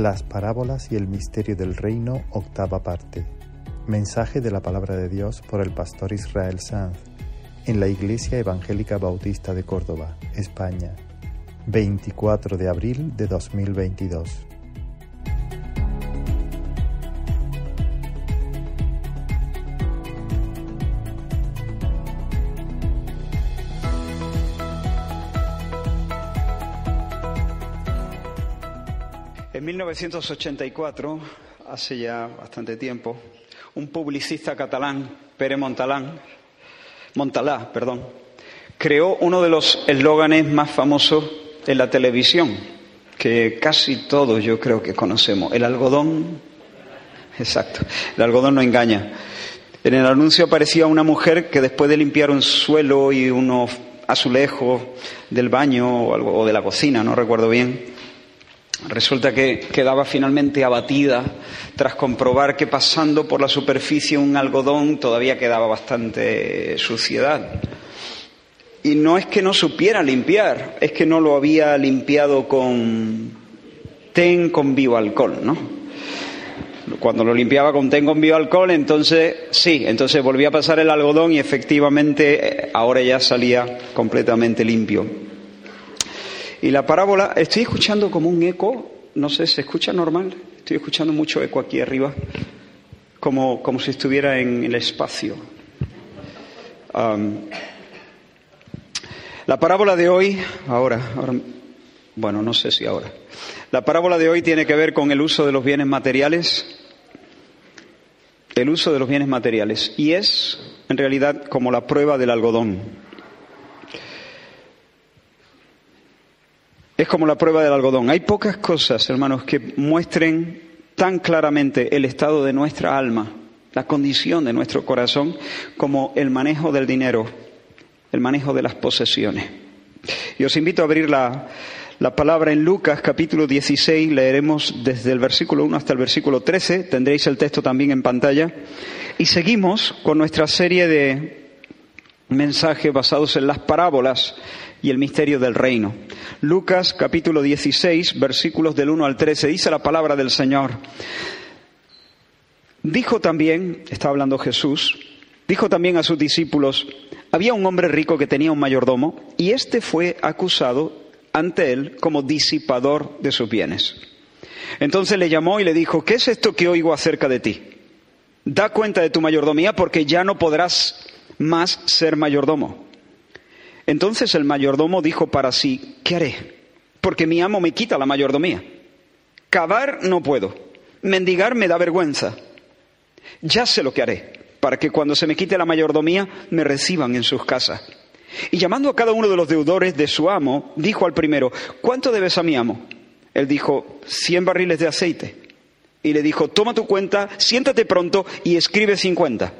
Las parábolas y el misterio del reino, octava parte. Mensaje de la palabra de Dios por el pastor Israel Sanz en la Iglesia Evangélica Bautista de Córdoba, España, 24 de abril de 2022. 1984, hace ya bastante tiempo, un publicista catalán, Pere Montalán, Montalá, perdón, creó uno de los eslóganes más famosos en la televisión, que casi todos yo creo que conocemos. El algodón, exacto, el algodón no engaña. En el anuncio aparecía una mujer que después de limpiar un suelo y unos azulejos del baño o, de la cocina, no recuerdo bien, Resulta que quedaba finalmente abatida tras comprobar que pasando por la superficie un algodón todavía quedaba bastante suciedad. Y no es que no supiera limpiar, es que no lo había limpiado con ten con bioalcohol, ¿no? Cuando lo limpiaba con ten con bioalcohol, entonces sí, entonces volvía a pasar el algodón y efectivamente eh, ahora ya salía completamente limpio. Y la parábola, estoy escuchando como un eco, no sé, ¿se escucha normal? Estoy escuchando mucho eco aquí arriba, como, como si estuviera en el espacio. La parábola de hoy, ahora, ahora, bueno, no sé si ahora. La parábola de hoy tiene que ver con el uso de los bienes materiales, el uso de los bienes materiales, y es en realidad como la prueba del algodón. Es como la prueba del algodón. Hay pocas cosas, hermanos, que muestren tan claramente el estado de nuestra alma, la condición de nuestro corazón, como el manejo del dinero, el manejo de las posesiones. Y os invito a abrir la, la palabra en Lucas capítulo 16, leeremos desde el versículo 1 hasta el versículo 13, tendréis el texto también en pantalla, y seguimos con nuestra serie de mensajes basados en las parábolas y el misterio del reino. Lucas capítulo 16, versículos del 1 al 13, dice la palabra del Señor. Dijo también, está hablando Jesús, dijo también a sus discípulos, había un hombre rico que tenía un mayordomo y éste fue acusado ante él como disipador de sus bienes. Entonces le llamó y le dijo, ¿qué es esto que oigo acerca de ti? Da cuenta de tu mayordomía porque ya no podrás más ser mayordomo. Entonces el mayordomo dijo para sí, ¿qué haré? Porque mi amo me quita la mayordomía. Cavar no puedo. Mendigar me da vergüenza. Ya sé lo que haré, para que cuando se me quite la mayordomía me reciban en sus casas. Y llamando a cada uno de los deudores de su amo, dijo al primero, ¿cuánto debes a mi amo? Él dijo, cien barriles de aceite. Y le dijo, toma tu cuenta, siéntate pronto y escribe cincuenta.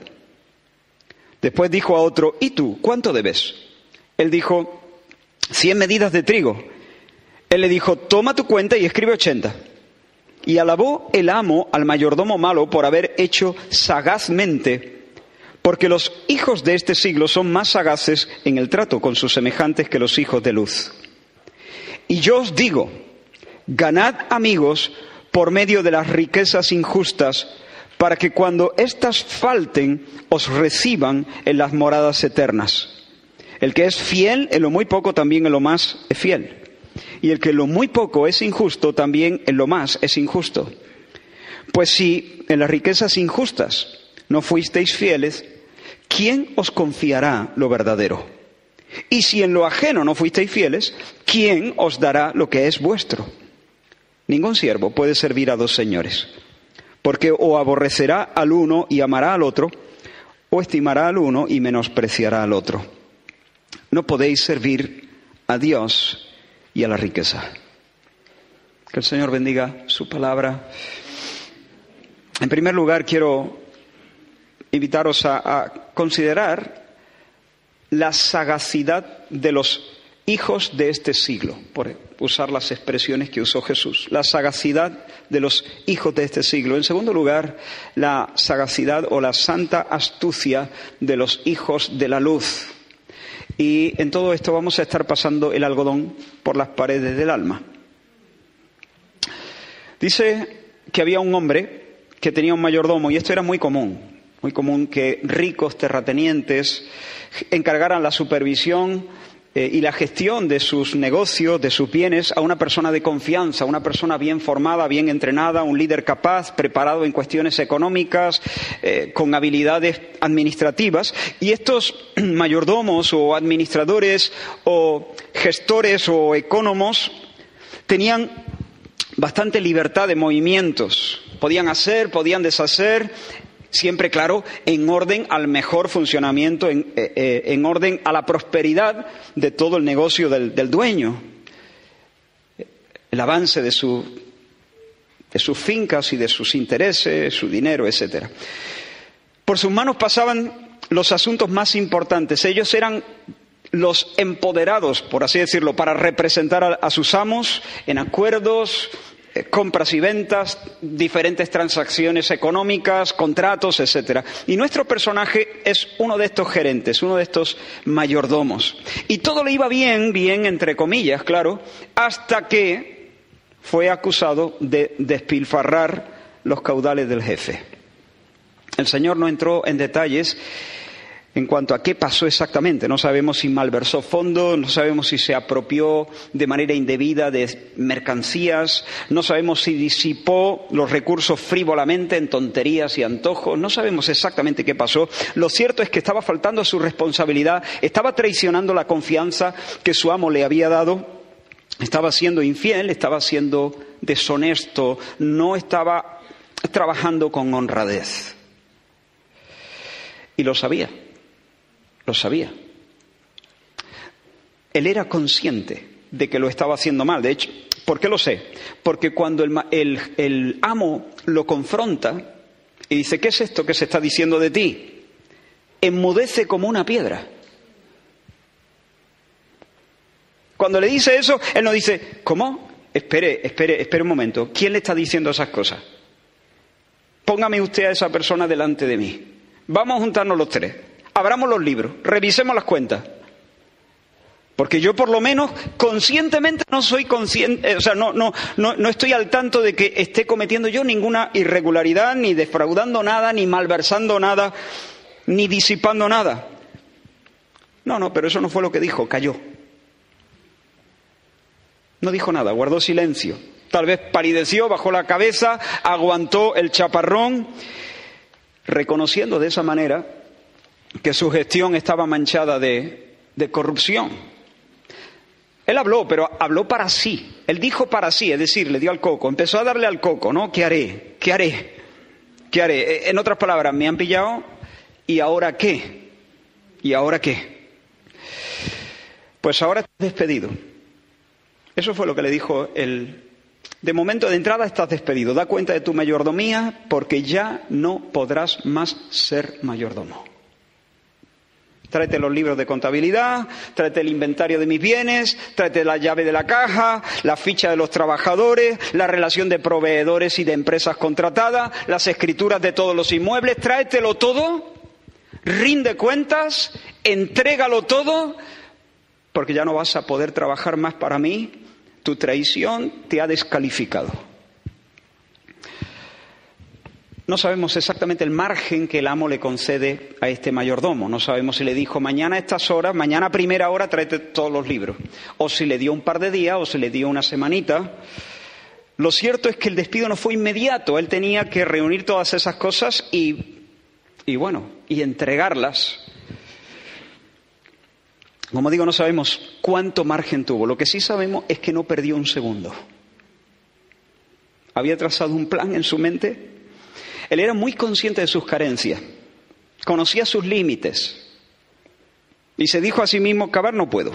Después dijo a otro, ¿y tú cuánto debes? Él dijo, cien medidas de trigo. Él le dijo, toma tu cuenta y escribe ochenta. Y alabó el amo al mayordomo malo por haber hecho sagazmente, porque los hijos de este siglo son más sagaces en el trato con sus semejantes que los hijos de luz. Y yo os digo, ganad amigos por medio de las riquezas injustas, para que cuando éstas falten os reciban en las moradas eternas. El que es fiel en lo muy poco también en lo más es fiel. Y el que en lo muy poco es injusto también en lo más es injusto. Pues si en las riquezas injustas no fuisteis fieles, ¿quién os confiará lo verdadero? Y si en lo ajeno no fuisteis fieles, ¿quién os dará lo que es vuestro? Ningún siervo puede servir a dos señores, porque o aborrecerá al uno y amará al otro, o estimará al uno y menospreciará al otro. No podéis servir a Dios y a la riqueza. Que el Señor bendiga su palabra. En primer lugar, quiero invitaros a, considerar la sagacidad de los hijos de este siglo, por usar las expresiones que usó Jesús, la sagacidad de los hijos de este siglo. En segundo lugar, la sagacidad o la santa astucia de los hijos de la luz. Y en todo esto vamos a estar pasando el algodón por las paredes del alma. Dice que había un hombre que tenía un mayordomo y esto era muy común, muy común que ricos terratenientes encargaran la supervisión eh, y la gestión de sus negocios, de sus bienes, a una persona de confianza, una persona bien formada, bien entrenada, un líder capaz, preparado en cuestiones económicas, eh, con habilidades administrativas. Y estos mayordomos o administradores o gestores o ecónomos tenían bastante libertad de movimientos. Podían hacer, podían deshacer, siempre, claro, en orden al mejor funcionamiento, en, eh, eh, orden a la prosperidad de todo el negocio del, dueño, el avance de, de sus fincas y de sus intereses, su dinero, etc. Por sus manos pasaban los asuntos más importantes. Ellos eran los empoderados, por así decirlo, para representar a, sus amos en acuerdos, compras y ventas, diferentes transacciones económicas, contratos, etcétera. Y nuestro personaje es uno de estos gerentes, uno de estos mayordomos. Y todo le iba bien, bien entre comillas, claro, hasta que fue acusado de despilfarrar los caudales del jefe. El Señor no entró en detalles en cuanto a qué pasó exactamente. No sabemos si malversó fondos, no sabemos si se apropió de manera indebida de mercancías, no sabemos si disipó los recursos frívolamente en tonterías y antojos, no sabemos exactamente qué pasó. Lo cierto es que estaba faltando a su responsabilidad, estaba traicionando la confianza que su amo le había dado, estaba siendo infiel, estaba siendo deshonesto, no estaba trabajando con honradez. Y lo sabía lo sabía. Él era consciente de que lo estaba haciendo mal. De hecho, ¿por qué lo sé? Porque cuando el, amo lo confronta y dice, ¿qué es esto que se está diciendo de ti? Enmudece como una piedra. Cuando le dice eso, él no dice, ¿cómo? Espere, espere, espere un momento. ¿Quién le está diciendo esas cosas? Póngame usted a esa persona delante de mí. Vamos a juntarnos los tres abramos los libros, revisemos las cuentas. Porque yo por lo menos conscientemente no soy consciente, eh, o sea, no, no, no, no estoy al tanto de que esté cometiendo yo ninguna irregularidad, ni defraudando nada, ni malversando nada, ni disipando nada. No, no, pero eso no fue lo que dijo, cayó. No dijo nada, guardó silencio. Tal vez palideció, bajó la cabeza, aguantó el chaparrón, reconociendo de esa manera que su gestión estaba manchada de, corrupción. Él habló, pero habló para sí. Él dijo para sí, es decir, le dio al coco. Empezó a darle al coco, ¿no? ¿Qué haré? ¿Qué haré? ¿Qué haré? E, en otras palabras, me han pillado y ahora qué? ¿Y ahora qué? Pues ahora estás despedido. Eso fue lo que le dijo el... De momento de entrada estás despedido. Da cuenta de tu mayordomía porque ya no podrás más ser mayordomo. Tráete los libros de contabilidad, tráete el inventario de mis bienes, tráete la llave de la caja, la ficha de los trabajadores, la relación de proveedores y de empresas contratadas, las escrituras de todos los inmuebles, tráetelo todo, rinde cuentas, entrégalo todo, porque ya no vas a poder trabajar más para mí, tu traición te ha descalificado. No sabemos exactamente el margen que el amo le concede a este mayordomo. No sabemos si le dijo mañana a estas horas, mañana a primera hora tráete todos los libros. O si le dio un par de días o si le dio una semanita. Lo cierto es que el despido no fue inmediato. Él tenía que reunir todas esas cosas y, y bueno, y entregarlas. Como digo, no sabemos cuánto margen tuvo. Lo que sí sabemos es que no perdió un segundo. Había trazado un plan en su mente él era muy consciente de sus carencias, conocía sus límites y se dijo a sí mismo, cavar no puedo,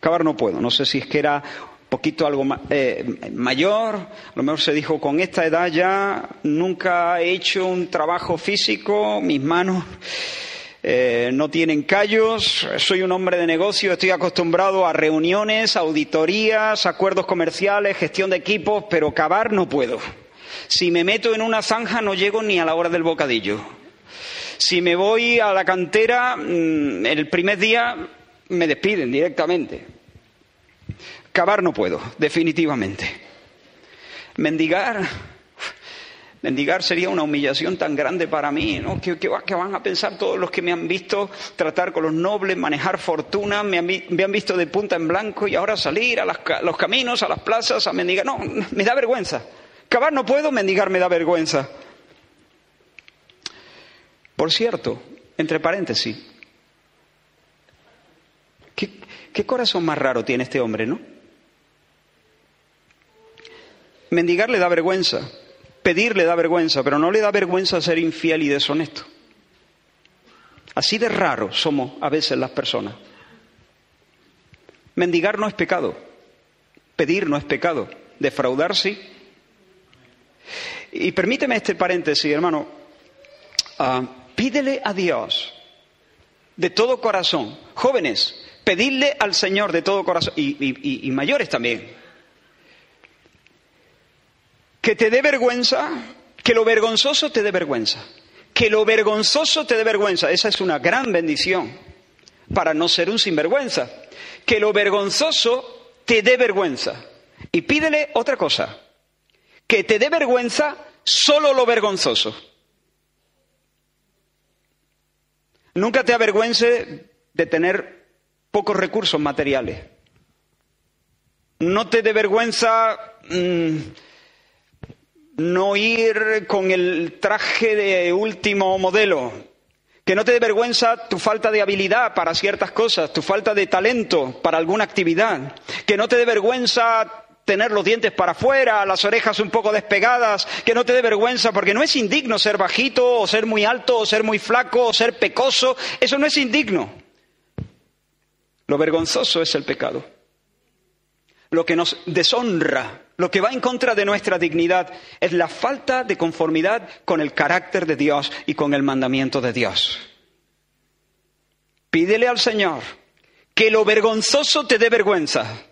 cavar no puedo. No sé si es que era poquito algo eh, mayor, a lo mejor se dijo, con esta edad ya nunca he hecho un trabajo físico, mis manos eh, no tienen callos, soy un hombre de negocio, estoy acostumbrado a reuniones, auditorías, acuerdos comerciales, gestión de equipos, pero cavar no puedo. Si me meto en una zanja no llego ni a la hora del bocadillo. Si me voy a la cantera, mm, el primer día me despiden directamente. Cavar no puedo, definitivamente. Mendigar, mendigar sería una humillación tan grande para mí, ¿no? ¿Qué, van a pensar todos los que me han visto tratar con los nobles, manejar fortuna, me han, visto de punta en blanco y ahora salir a, a los caminos, a las plazas, a mendigar? No, me da vergüenza. Cavar no puedo, mendigar me da vergüenza. Por cierto, entre paréntesis, ¿qué, corazón más raro tiene este hombre, no? Mendigar le da vergüenza, pedir le da vergüenza, pero no le da vergüenza ser infiel y deshonesto. Así de raro somos a veces las personas. Mendigar no es pecado, pedir no es pecado, defraudar sí. Y permíteme este paréntesis, hermano. Ah, pídele a Dios de todo corazón. Jóvenes, pedidle al Señor de todo corazón. Y, mayores también. Que te dé vergüenza, que lo vergonzoso te dé vergüenza. Que lo vergonzoso te dé vergüenza. Esa es una gran bendición para no ser un sinvergüenza. Que lo vergonzoso te dé vergüenza. Y pídele otra cosa. Que te dé vergüenza solo lo vergonzoso. Nunca te avergüence de tener pocos recursos materiales. No te dé vergüenza mm, no ir con el traje de último modelo. Que no te dé vergüenza tu falta de habilidad para ciertas cosas, tu falta de talento para alguna actividad. Que no te dé vergüenza tener los dientes para afuera, las orejas un poco despegadas, que no te dé vergüenza, porque no es indigno ser bajito, o ser muy alto, o ser muy flaco, o ser pecoso, eso no es indigno. Lo vergonzoso es el pecado. Lo que nos deshonra, lo que va en contra de nuestra dignidad, es la falta de conformidad con el carácter de Dios y con el mandamiento de Dios. Pídele al Señor que lo vergonzoso te dé vergüenza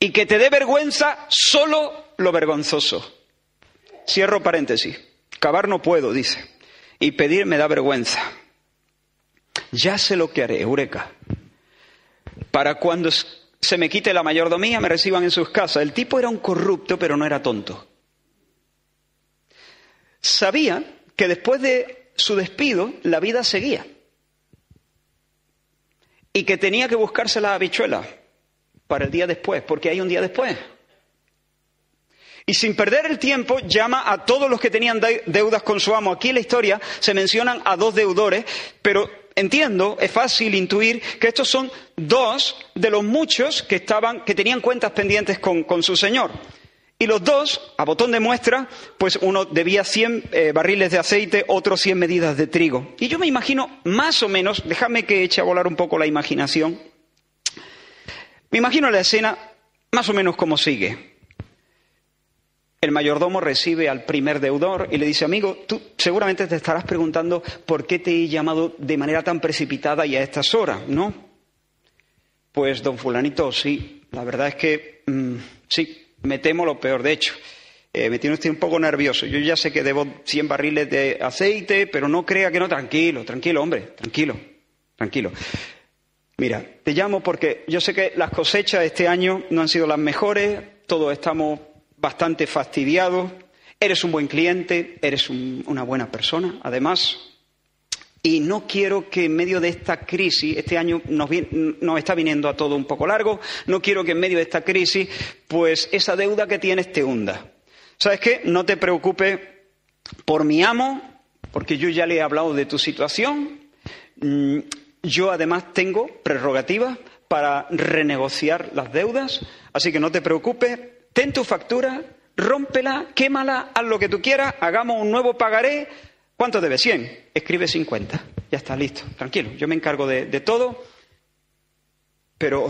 y que te dé vergüenza solo lo vergonzoso. Cierro paréntesis. Cavar no puedo, dice. Y pedir me da vergüenza. Ya sé lo que haré, Eureka. Para cuando se me quite la mayordomía me reciban en sus casas. El tipo era un corrupto, pero no era tonto. Sabía que después de su despido la vida seguía. Y que tenía que buscarse la habichuela para el día después, porque hay un día después. Y sin perder el tiempo, llama a todos los que tenían deudas con su amo. Aquí en la historia se mencionan a dos deudores, pero entiendo, es fácil intuir que estos son dos de los muchos que, estaban, que tenían cuentas pendientes con, su señor. Y los dos, a botón de muestra, pues uno debía 100 eh, barriles de aceite, otro 100 medidas de trigo. Y yo me imagino, más o menos, déjame que eche a volar un poco la imaginación, me imagino la escena más o menos como sigue. El mayordomo recibe al primer deudor y le dice, amigo, tú seguramente te estarás preguntando por qué te he llamado de manera tan precipitada y a estas horas, ¿no? Pues, don fulanito, sí, la verdad es que mm, sí, me temo lo peor. De hecho, eh, me tiene usted un poco nervioso. Yo ya sé que debo 100 barriles de aceite, pero no crea que no. Tranquilo, tranquilo, hombre, tranquilo, tranquilo. Mira, te llamo porque yo sé que las cosechas este año no han sido las mejores, todos estamos bastante fastidiados, eres un buen cliente, eres una buena persona, además, y no quiero que en medio de esta crisis, este año nos, nos, está viniendo a todo un poco largo, no quiero que en medio de esta crisis, pues esa deuda que tienes te hunda. ¿Sabes qué? No te preocupes por mi amo, porque yo ya le he hablado de tu situación. Yo además tengo prerrogativas para renegociar las deudas, así que no te preocupes, ten tu factura, rómpela, quémala, haz lo que tú quieras, hagamos un nuevo pagaré. ¿Cuánto debes? 100. Escribe 50. Ya está, listo. Tranquilo, yo me encargo de, todo. Pero,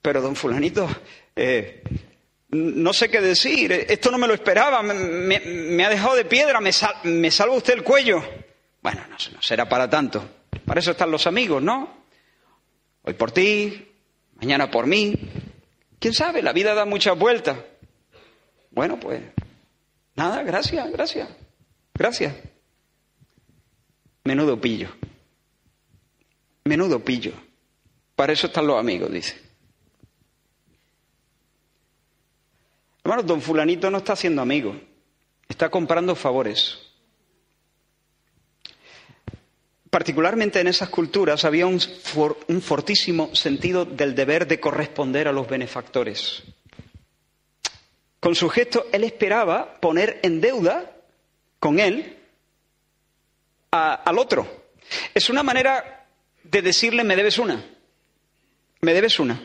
pero, don fulanito, eh, no sé qué decir. Esto no me lo esperaba. Me, ha dejado de piedra. Me, me salva usted el cuello. Bueno, no será para tanto. Para eso están los amigos, ¿no? Hoy por ti, mañana por mí. ¿Quién sabe? La vida da muchas vueltas. Bueno, pues nada, gracias, gracias, gracias. Menudo pillo. Menudo pillo. Para eso están los amigos, dice. Bueno, don fulanito no está haciendo amigo, está comprando favores. Particularmente en esas culturas había un, fortísimo sentido del deber de corresponder a los benefactores. Con su gesto, él esperaba poner en deuda con él al otro. Es una manera de decirle, me debes una, me debes una.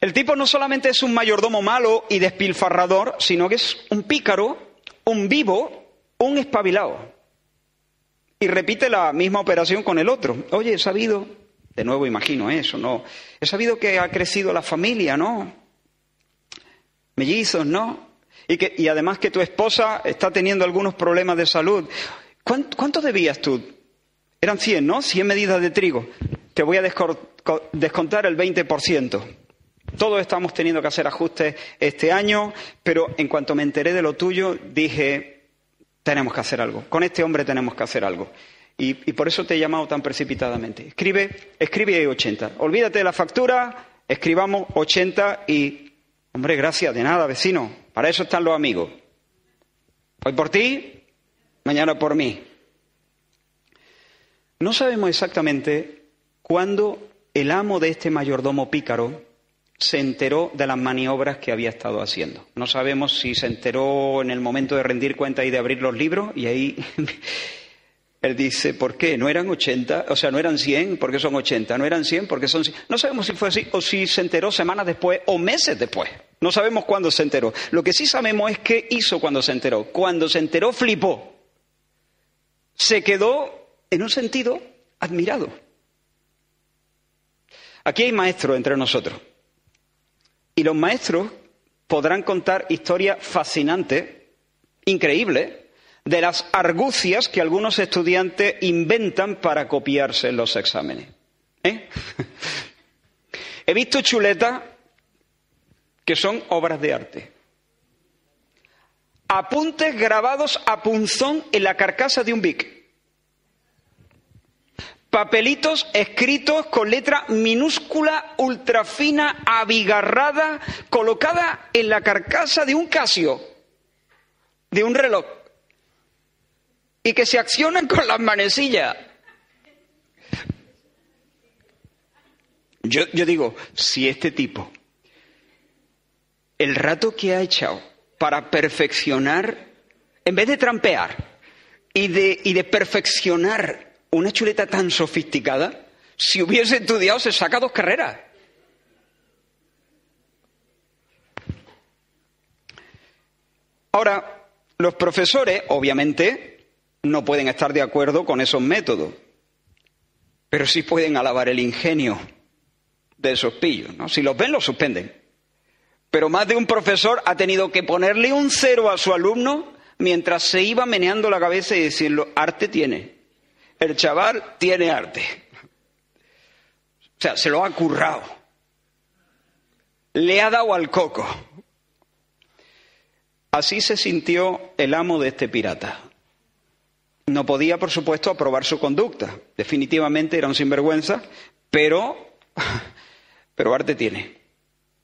El tipo no solamente es un mayordomo malo y despilfarrador, sino que es un pícaro, un vivo, un espabilado. Y repite la misma operación con el otro. Oye, he sabido de nuevo imagino eso, ¿no? He sabido que ha crecido la familia, ¿no? Mellizos, ¿no? Y, que, y además que tu esposa está teniendo algunos problemas de salud. ¿Cuánto, debías tú? Eran 100, ¿no? 100 medidas de trigo. Te voy a descontar el 20%. Todos estamos teniendo que hacer ajustes este año, pero en cuanto me enteré de lo tuyo, dije, tenemos que hacer algo. Con este hombre tenemos que hacer algo. Y, por eso te he llamado tan precipitadamente. Escribe, escribe ahí 80. Olvídate de la factura, escribamos 80 y, hombre, gracias, de nada, vecino. Para eso están los amigos. Hoy por ti, mañana por mí. No sabemos exactamente cuándo el amo de este mayordomo pícaro se enteró de las maniobras que había estado haciendo. No sabemos si se enteró en el momento de rendir cuenta y de abrir los libros y ahí Él dice, ¿por qué? ¿No eran 80? O sea, no eran 100 porque son 80, no eran 100 porque son 100. No sabemos si fue así o si se enteró semanas después o meses después. No sabemos cuándo se enteró. Lo que sí sabemos es qué hizo cuando se enteró. Cuando se enteró, flipó. Se quedó, en un sentido, admirado. Aquí hay maestros entre nosotros. Y los maestros podrán contar historias fascinantes, increíbles, de las argucias que algunos estudiantes inventan para copiarse en los exámenes. ¿Eh? He visto chuletas que son obras de arte. Apuntes grabados a punzón en la carcasa de un bic. Papelitos escritos con letra minúscula, ultrafina, abigarrada, colocada en la carcasa de un casio, de un reloj y que se accionan con las manecillas. Yo, digo, si este tipo, el rato que ha echado para perfeccionar, en vez de trampear y de, y de perfeccionar una chuleta tan sofisticada, si hubiese estudiado se saca dos carreras. Ahora, los profesores, obviamente, no pueden estar de acuerdo con esos métodos, pero sí pueden alabar el ingenio de esos pillos. ¿no? Si los ven, los suspenden. Pero más de un profesor ha tenido que ponerle un cero a su alumno mientras se iba meneando la cabeza y decirlo, arte tiene. El chaval tiene arte. O sea, se lo ha currado. Le ha dado al coco. Así se sintió el amo de este pirata. No podía, por supuesto, aprobar su conducta. Definitivamente era un sinvergüenza, pero, pero arte tiene.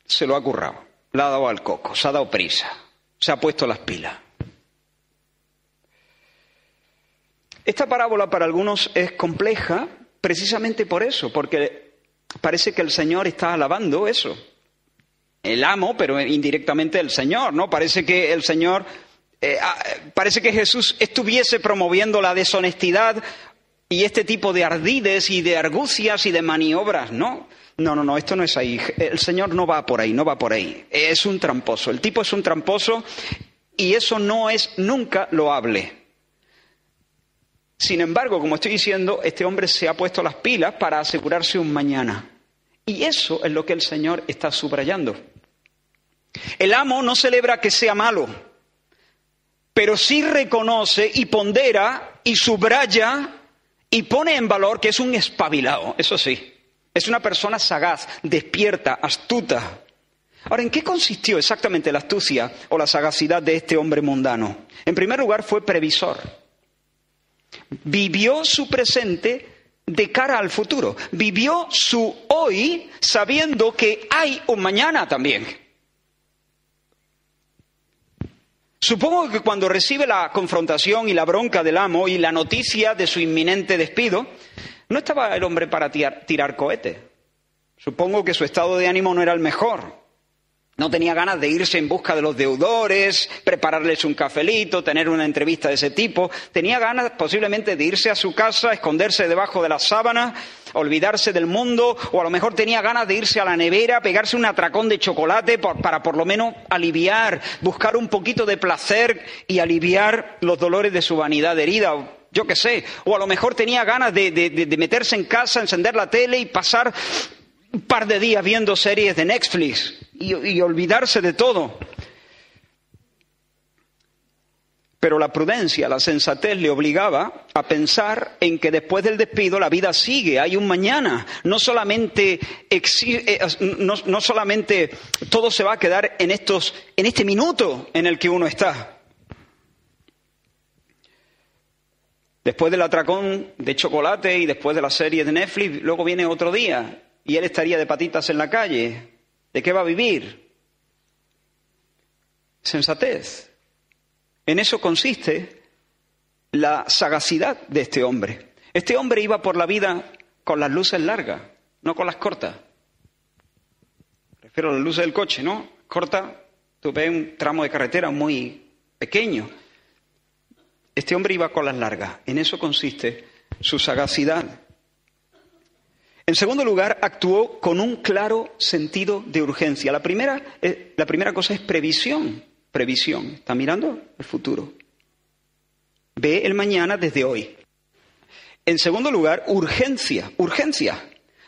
Se lo ha currado. Le ha dado al coco, se ha dado prisa, se ha puesto las pilas. Esta parábola para algunos es compleja precisamente por eso, porque parece que el Señor está alabando eso. El amo, pero indirectamente el Señor, ¿no? Parece que el Señor eh, ah, parece que Jesús estuviese promoviendo la deshonestidad y este tipo de ardides y de argucias y de maniobras, ¿no? No, no, no, esto no es ahí. El Señor no va por ahí, no va por ahí. Es un tramposo. El tipo es un tramposo y eso no es nunca loable. Sin embargo, como estoy diciendo, este hombre se ha puesto las pilas para asegurarse un mañana. Y eso es lo que el Señor está subrayando. El amo no celebra que sea malo, pero sí reconoce y pondera y subraya y pone en valor que es un espabilado, eso sí. Es una persona sagaz, despierta, astuta. Ahora, ¿en qué consistió exactamente la astucia o la sagacidad de este hombre mundano? En primer lugar, fue previsor. Vivió su presente de cara al futuro. Vivió su hoy sabiendo que hay un mañana también. Supongo que cuando recibe la confrontación y la bronca del amo y la noticia de su inminente despido, no estaba el hombre para tirar, tirar cohetes. Supongo que su estado de ánimo no era el mejor. No tenía ganas de irse en busca de los deudores, prepararles un cafelito, tener una entrevista de ese tipo. Tenía ganas posiblemente de irse a su casa, esconderse debajo de la sábana, olvidarse del mundo, o a lo mejor tenía ganas de irse a la nevera, pegarse un atracón de chocolate para por lo menos aliviar, buscar un poquito de placer y aliviar los dolores de su vanidad herida. Yo qué sé, o a lo mejor tenía ganas de, meterse en casa, encender la tele y pasar un par de días viendo series de Netflix y, olvidarse de todo. Pero la prudencia, la sensatez le obligaba a pensar en que después del despido la vida sigue, hay un mañana. No solamente, eh, no, solamente todo se va a quedar en, estos, en este minuto en el que uno está. Después del atracón de chocolate y después de la serie de Netflix, luego viene otro día y él estaría de patitas en la calle. ¿De qué va a vivir? Sensatez. En eso consiste la sagacidad de este hombre. Este hombre iba por la vida con las luces largas, no con las cortas. Prefiero las luces del coche, ¿no? Corta, tú ves un tramo de carretera muy pequeño. Este hombre iba con las largas. En eso consiste su sagacidad. En segundo lugar, actuó con un claro sentido de urgencia. La primera, eh, la primera cosa es previsión. Previsión. Está mirando el futuro. Ve el mañana desde hoy. En segundo lugar, urgencia. Urgencia.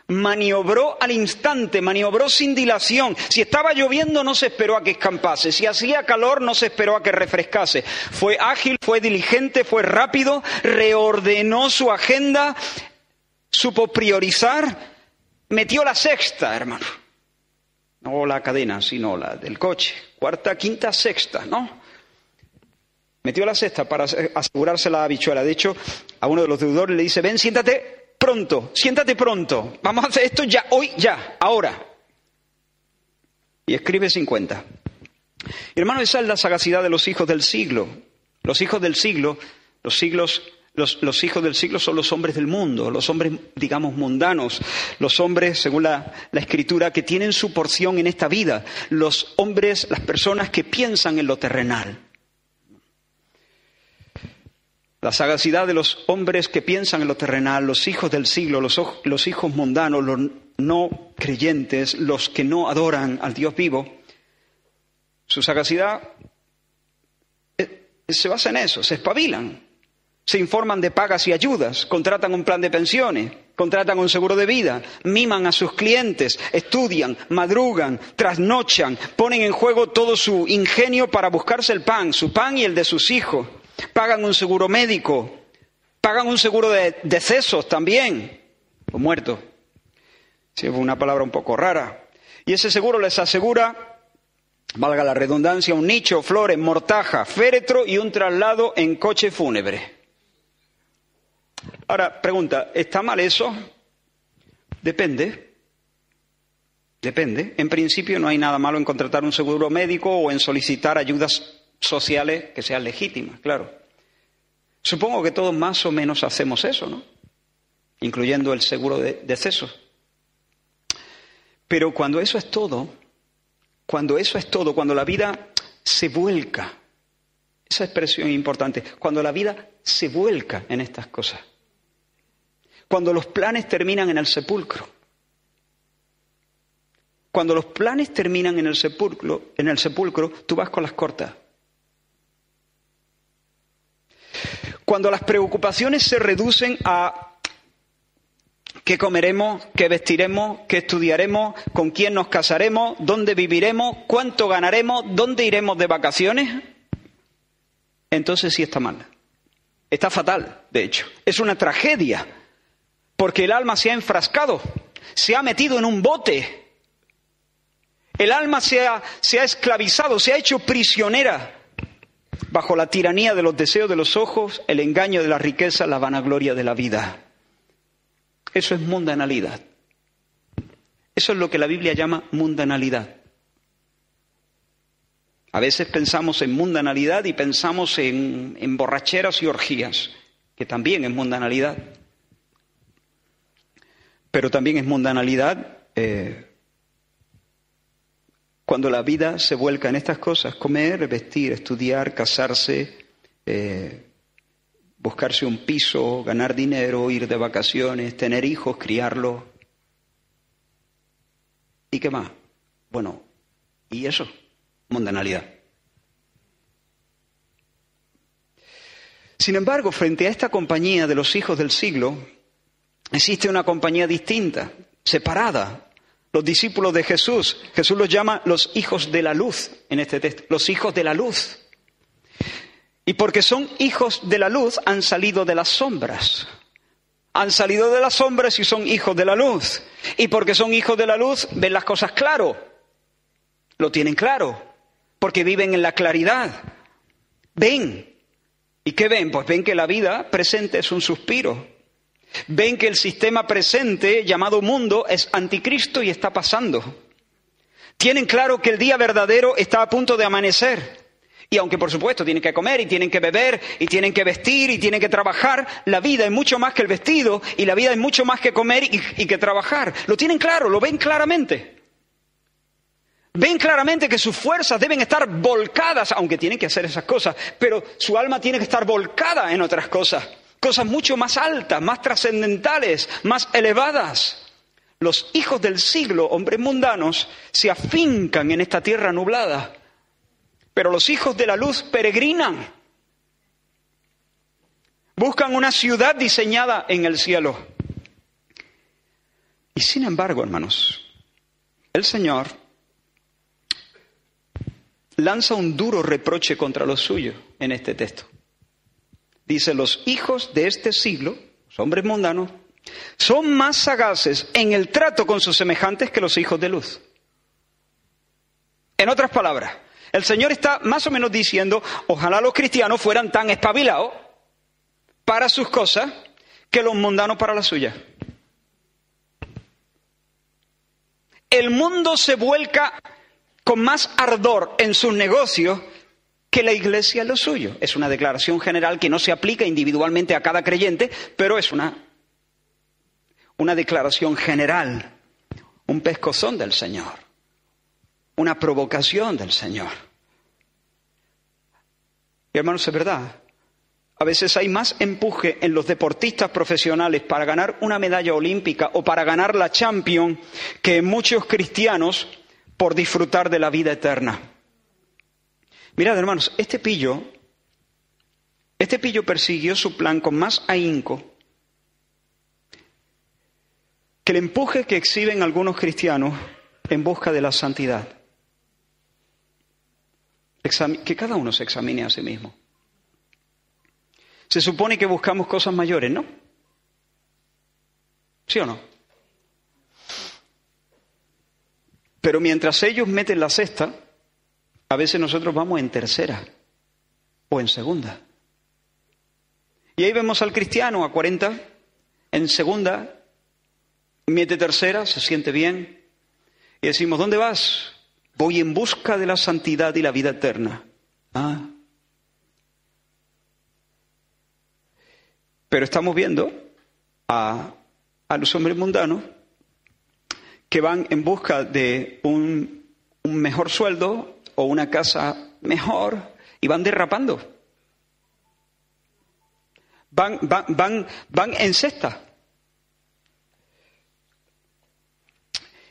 Maniobró al instante, maniobró sin dilación. Si estaba lloviendo no se esperó a que escampase, si hacía calor no se esperó a que refrescase. Fue ágil, fue diligente, fue rápido, reordenó su agenda, supo priorizar, metió la sexta, hermano. No la cadena, sino la del coche. Cuarta, quinta, sexta, ¿no? Metió la sexta para asegurarse la habichuela. De hecho, a uno de los deudores le dice, ven, siéntate pronto, siéntate pronto. Vamos a hacer esto ya, hoy, ya, ahora. Y escribe 50. Hermano, esa es la sagacidad de los hijos del siglo. Los hijos del siglo, los siglos los, hijos del siglo son los hombres del mundo, los hombres, digamos, mundanos, los hombres, según la, escritura, que tienen su porción en esta vida, los hombres, las personas que piensan en lo terrenal. La sagacidad de los hombres que piensan en lo terrenal, los hijos del siglo, los, los hijos mundanos, los no creyentes, los que no adoran al Dios vivo, su sagacidad eh, se basa en eso, se espabilan, se informan de pagas y ayudas, contratan un plan de pensiones, contratan un seguro de vida, miman a sus clientes, estudian, madrugan, trasnochan, ponen en juego todo su ingenio para buscarse el pan, su pan y el de sus hijos, pagan un seguro médico, pagan un seguro de decesos también, o muertos. Si es una palabra un poco rara. Y ese seguro les asegura, valga la redundancia, un nicho, flores, mortaja, féretro y un traslado en coche fúnebre. Ahora, pregunta, ¿está mal eso? Depende. Depende. En principio no hay nada malo en contratar un seguro médico o en solicitar ayudas sociales que sean legítimas, claro. Supongo que todos más o menos hacemos eso, ¿no? Incluyendo el seguro de decesos. Pero cuando eso es todo, cuando eso es todo, cuando la vida se vuelca, esa expresión es importante, cuando la vida se vuelca en estas cosas, cuando los planes terminan en el sepulcro. Cuando los planes terminan en el sepulcro, en el sepulcro, tú vas con las cortas. Cuando las preocupaciones se reducen a qué comeremos, qué vestiremos, qué estudiaremos, con quién nos casaremos, dónde viviremos, cuánto ganaremos, dónde iremos de vacaciones, entonces sí está mal. Está fatal, de hecho. Es una tragedia porque el alma se ha enfrascado, se ha metido en un bote. El alma se ha, se ha esclavizado, se ha hecho prisionera bajo la tiranía de los deseos de los ojos, el engaño de la riqueza, la vanagloria de la vida. Eso es mundanalidad. Eso es lo que la Biblia llama mundanalidad. A veces pensamos en mundanalidad y pensamos en, borracheras y orgías, que también es mundanalidad. Pero también es mundanalidad eh, cuando la vida se vuelca en estas cosas, comer, vestir, estudiar, casarse, eh, buscarse un piso, ganar dinero, ir de vacaciones, tener hijos, criarlos. ¿Y qué más? Bueno, ¿y eso? Mundanalidad. Sin embargo, frente a esta compañía de los hijos del siglo, existe una compañía distinta, separada. Los discípulos de Jesús, Jesús los llama los hijos de la luz en este texto, los hijos de la luz. Y porque son hijos de la luz, han salido de las sombras. Han salido de las sombras y son hijos de la luz. Y porque son hijos de la luz, ven las cosas claro. Lo tienen claro. Porque viven en la claridad. Ven. ¿Y qué ven? Pues ven que la vida presente es un suspiro. Ven que el sistema presente llamado mundo es anticristo y está pasando. Tienen claro que el día verdadero está a punto de amanecer. Y aunque por supuesto tienen que comer y tienen que beber y tienen que vestir y tienen que trabajar, la vida es mucho más que el vestido y la vida es mucho más que comer y, que trabajar. Lo tienen claro, lo ven claramente. Ven claramente que sus fuerzas deben estar volcadas, aunque tienen que hacer esas cosas, pero su alma tiene que estar volcada en otras cosas, cosas mucho más altas, más trascendentales, más elevadas. Los hijos del siglo, hombres mundanos, se afincan en esta tierra nublada pero los hijos de la luz peregrinan. Buscan una ciudad diseñada en el cielo. Y sin embargo, hermanos, el Señor lanza un duro reproche contra los suyos en este texto. Dice, los hijos de este siglo, los hombres mundanos, son más sagaces en el trato con sus semejantes que los hijos de luz. En otras palabras, el Señor está más o menos diciendo, ojalá los cristianos fueran tan espabilados para sus cosas que los mundanos para las suyas. El mundo se vuelca con más ardor en sus negocios que la iglesia en lo suyo. Es una declaración general que no se aplica individualmente a cada creyente, pero es una, una declaración general, un pescozón del Señor una provocación del Señor. Y hermanos, es verdad. A veces hay más empuje en los deportistas profesionales para ganar una medalla olímpica o para ganar la Champions que en muchos cristianos por disfrutar de la vida eterna. Mirad, hermanos, este pillo, este pillo persiguió su plan con más ahínco que el empuje que exhiben algunos cristianos en busca de la santidad que cada uno se examine a sí mismo. Se supone que buscamos cosas mayores, ¿no? ¿Sí o no? Pero mientras ellos meten la cesta, a veces nosotros vamos en tercera o en segunda. Y ahí vemos al cristiano a 40, en segunda, mete tercera, se siente bien, y decimos, ¿dónde vas? Voy en busca de la santidad y la vida eterna. Ah. Pero estamos viendo a, los hombres mundanos que van en busca de un, un mejor sueldo o una casa mejor y van derrapando. Van, van, van, van en cesta.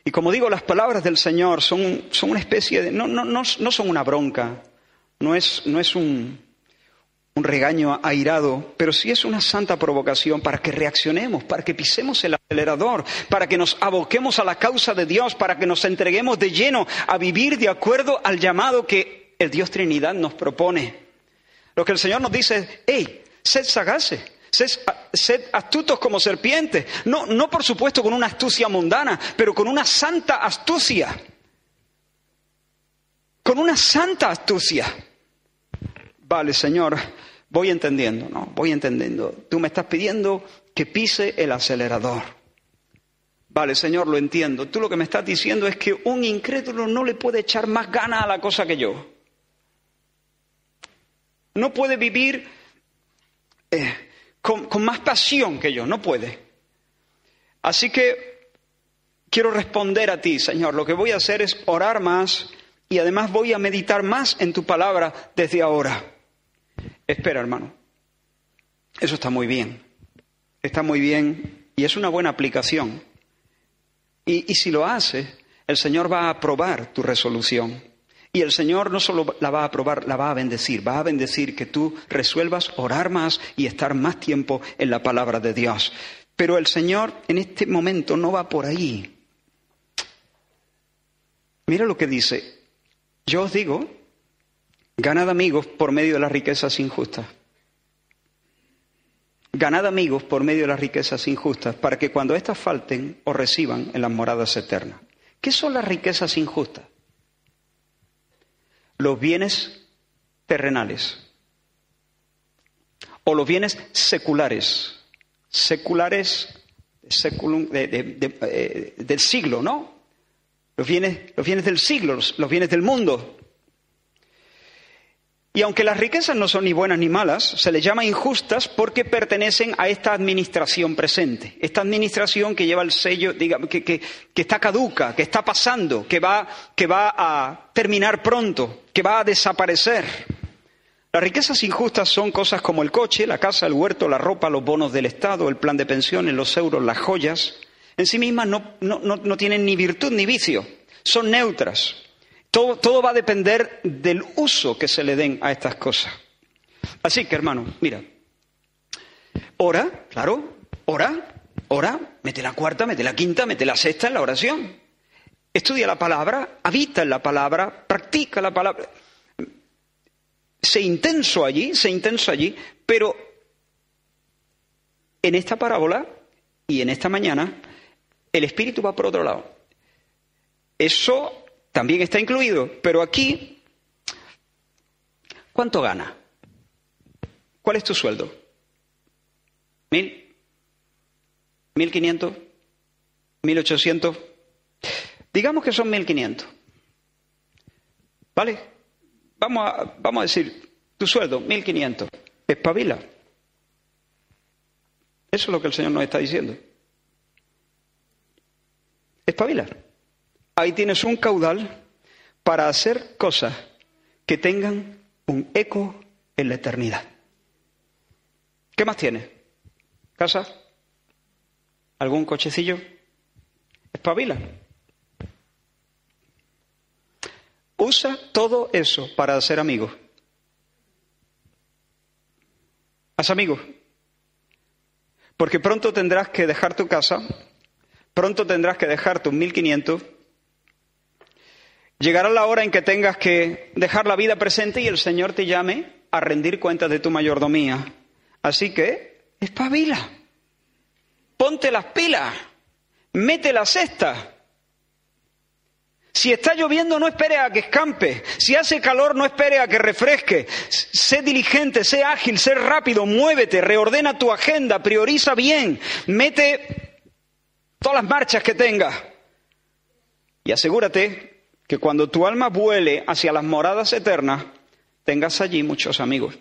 Y como digo, las palabras del Señor son, son una especie de... No, no, no, no son una bronca, no es, no es un, un regaño airado, pero sí es una santa provocación para que reaccionemos, para que pisemos el acelerador, para que nos aboquemos a la causa de Dios, para que nos entreguemos de lleno a vivir de acuerdo al llamado que el Dios Trinidad nos propone. Lo que el Señor nos dice es, hey, sed sagaces, Sed, astutos como serpientes. No, no, por supuesto, con una astucia mundana, pero con una santa astucia. Con una santa astucia. Vale, Señor, voy entendiendo, ¿no? Voy entendiendo. Tú me estás pidiendo que pise el acelerador. Vale, Señor, lo entiendo. Tú lo que me estás diciendo es que un incrédulo no le puede echar más ganas a la cosa que yo. No puede vivir eh, con, con más pasión que yo, no puede. Así que quiero responder a ti, Señor. Lo que voy a hacer es orar más y además voy a meditar más en tu palabra desde ahora. Espera, hermano. Eso está muy bien. Está muy bien y es una buena aplicación. Y, si lo haces, el Señor va a aprobar tu resolución. Y el Señor no solo la va a aprobar, la va a bendecir, va a bendecir que tú resuelvas orar más y estar más tiempo en la palabra de Dios. Pero el Señor en este momento no va por ahí. Mira lo que dice. Yo os digo, ganad amigos por medio de las riquezas injustas. Ganad amigos por medio de las riquezas injustas, para que cuando éstas falten os reciban en las moradas eternas. ¿Qué son las riquezas injustas? Los bienes terrenales o los bienes seculares, seculares eh, del siglo, ¿no? Los bienes, los bienes del siglo, los bienes del mundo. Y aunque las riquezas no son ni buenas ni malas, se les llama injustas porque pertenecen a esta administración presente. Esta administración que lleva el sello, digamos, que, que, está caduca, que está pasando, que va, que va a terminar pronto, que va a desaparecer. Las riquezas injustas son cosas como el coche, la casa, el huerto, la ropa, los bonos del Estado, el plan de pensiones, los euros, las joyas. En sí mismas no, no, no tienen ni virtud ni vicio, son neutras. Todo, va a depender del uso que se le den a estas cosas. Así que, hermano, mira, ora, claro, ora, ora, mete la cuarta, mete la quinta, mete la sexta en la oración. Estudia la palabra, habita en la palabra, practica la palabra. Sé intenso allí, sé intenso allí, pero en esta parábola y en esta mañana, el Espíritu va por otro lado. Eso también está incluido, pero aquí, ¿cuánto gana? ¿Cuál es tu sueldo? ¿Mil? ¿Mil quinientos? ¿Mil ochocientos? Digamos que son mil quinientos. ¿Vale? Vamos a, vamos a decir, tu sueldo, mil quinientos. Espabila. Eso es lo que el Señor nos está diciendo. Espabila ahí tienes un caudal para hacer cosas que tengan un eco en la eternidad. ¿Qué más tienes? ¿Casa? ¿Algún cochecillo? Espabila. Usa todo eso para hacer amigos. Haz amigos. Porque pronto tendrás que dejar tu casa, pronto tendrás que dejar tus 1500 Llegará la hora en que tengas que dejar la vida presente y el Señor te llame a rendir cuentas de tu mayordomía. Así que, espabila. Ponte las pilas. Mete la cesta. Si está lloviendo, no espere a que escampe. Si hace calor, no espere a que refresque. Sé diligente, sé ágil, sé rápido, muévete, reordena tu agenda, prioriza bien, mete todas las marchas que tengas. Y asegúrate que cuando tu alma vuele hacia las moradas eternas, tengas allí muchos amigos.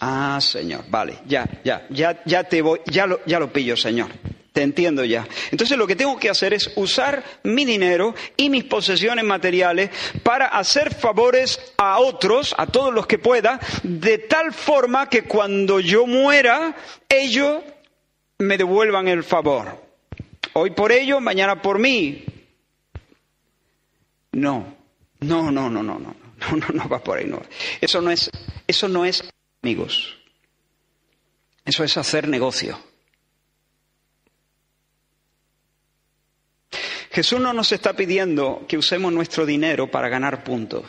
Ah, Señor, vale, ya, ya, ya, ya te voy, ya lo, ya lo pillo, Señor. Te entiendo ya. Entonces lo que tengo que hacer es usar mi dinero y mis posesiones materiales para hacer favores a otros, a todos los que pueda, de tal forma que cuando yo muera, ellos me devuelvan el favor. Hoy por ellos, mañana por mí. No, no, no, no, no, no, no, no, no va por ahí, no. Eso no es, eso no es amigos. Eso es hacer negocio. Jesús no nos está pidiendo que usemos nuestro dinero para ganar puntos.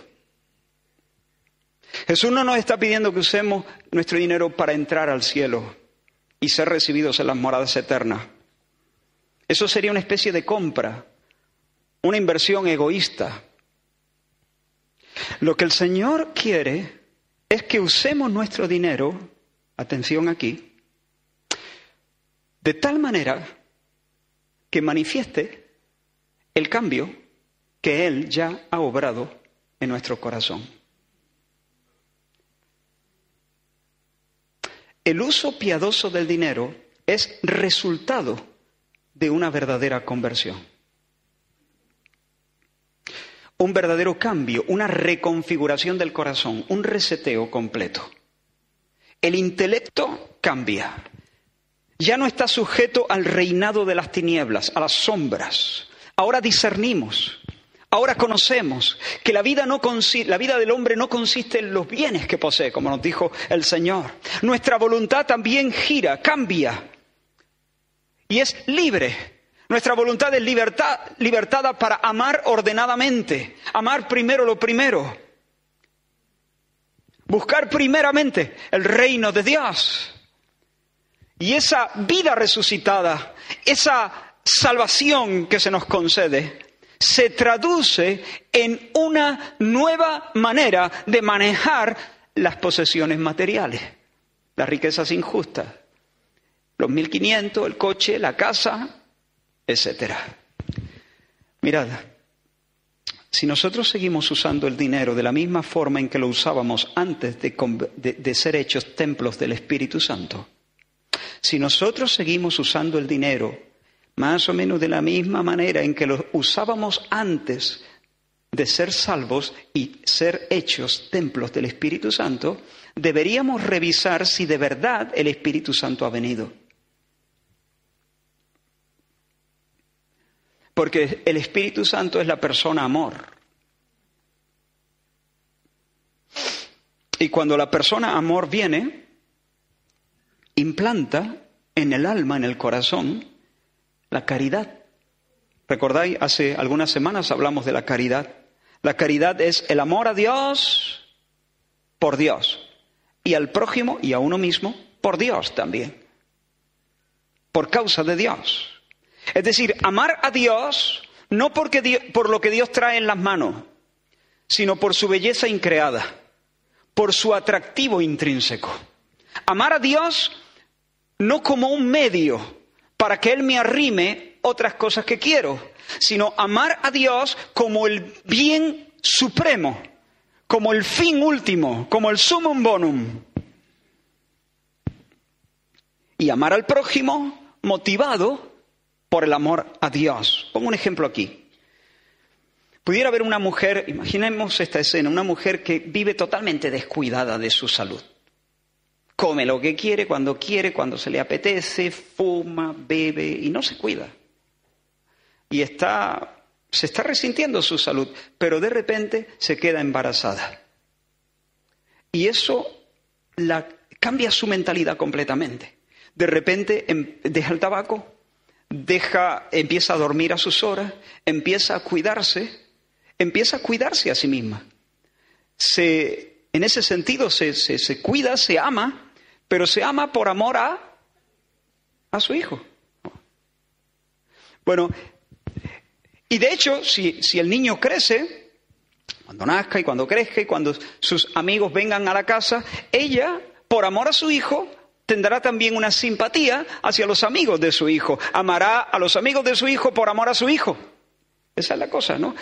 Jesús no nos está pidiendo que usemos nuestro dinero para entrar al cielo y ser recibidos en las moradas eternas. Eso sería una especie de compra una inversión egoísta. Lo que el Señor quiere es que usemos nuestro dinero, atención aquí, de tal manera que manifieste el cambio que Él ya ha obrado en nuestro corazón. El uso piadoso del dinero es resultado de una verdadera conversión. Un verdadero cambio, una reconfiguración del corazón, un reseteo completo. El intelecto cambia. Ya no está sujeto al reinado de las tinieblas, a las sombras. Ahora discernimos, ahora conocemos que la vida, no la vida del hombre no consiste en los bienes que posee, como nos dijo el Señor. Nuestra voluntad también gira, cambia y es libre. Nuestra voluntad es libertad, libertada para amar ordenadamente, amar primero lo primero, buscar primeramente el reino de Dios. Y esa vida resucitada, esa salvación que se nos concede, se traduce en una nueva manera de manejar las posesiones materiales, las riquezas injustas, los 1.500, el coche, la casa, etc. Mirad, si nosotros seguimos usando el dinero de la misma forma en que lo usábamos antes de, de, ser hechos templos del Espíritu Santo, si nosotros seguimos usando el dinero más o menos de la misma manera en que lo usábamos antes de ser salvos y ser hechos templos del Espíritu Santo, deberíamos revisar si de verdad el Espíritu Santo ha venido. Porque el Espíritu Santo es la persona amor. Y cuando la persona amor viene, implanta en el alma, en el corazón, la caridad. ¿Recordáis? Hace algunas semanas hablamos de la caridad. La caridad es el amor a Dios por Dios y al prójimo y a uno mismo por Dios también. Por causa de Dios. Es decir, amar a Dios no porque por lo que Dios trae en las manos, sino por su belleza increada, por su atractivo intrínseco. Amar a Dios no como un medio para que Él me arrime otras cosas que quiero, sino amar a Dios como el bien supremo, como el fin último, como el sumum bonum. Y amar al prójimo motivado por el amor a Dios. Pongo un ejemplo aquí. Pudiera haber una mujer, imaginemos esta escena, una mujer que vive totalmente descuidada de su salud. Come lo que quiere, cuando quiere, cuando se le apetece, fuma, bebe y no se cuida. Y está, se está resintiendo su salud, pero de repente se queda embarazada. Y eso la, cambia su mentalidad completamente. De repente em, deja el tabaco, deja, empieza a dormir a sus horas, empieza a cuidarse, empieza a cuidarse a sí misma. Se, en ese sentido se, se, cuida, se ama, pero se ama por amor a, a su hijo. Bueno, y de hecho, si, si el niño crece, cuando nazca y cuando crezca y cuando sus amigos vengan a la casa, ella, por amor a su hijo, tendrá también una simpatía hacia los amigos de su hijo. Amará a los amigos de su hijo por amor a su hijo. Esa es la cosa, ¿no?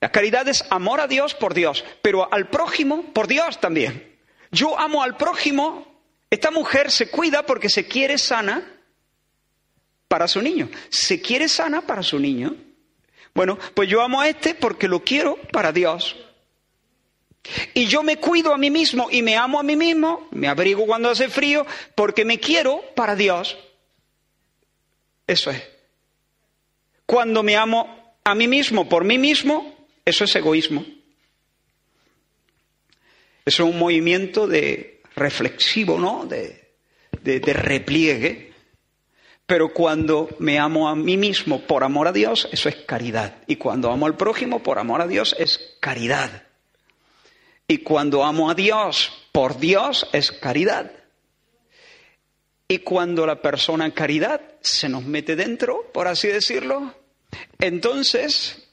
La caridad es amor a Dios por Dios, pero al prójimo por Dios también. Yo amo al prójimo, esta mujer se cuida porque se quiere sana para su niño. Se quiere sana para su niño. Bueno, pues yo amo a este porque lo quiero para Dios. Y yo me cuido a mí mismo y me amo a mí mismo, me abrigo cuando hace frío, porque me quiero para Dios. Eso es. Cuando me amo a mí mismo por mí mismo, eso es egoísmo. Eso es un movimiento de reflexivo, ¿no? De, de, de repliegue. Pero cuando me amo a mí mismo por amor a Dios, eso es caridad. Y cuando amo al prójimo por amor a Dios, es caridad. Y cuando amo a Dios por Dios es caridad. Y cuando la persona caridad se nos mete dentro, por así decirlo, entonces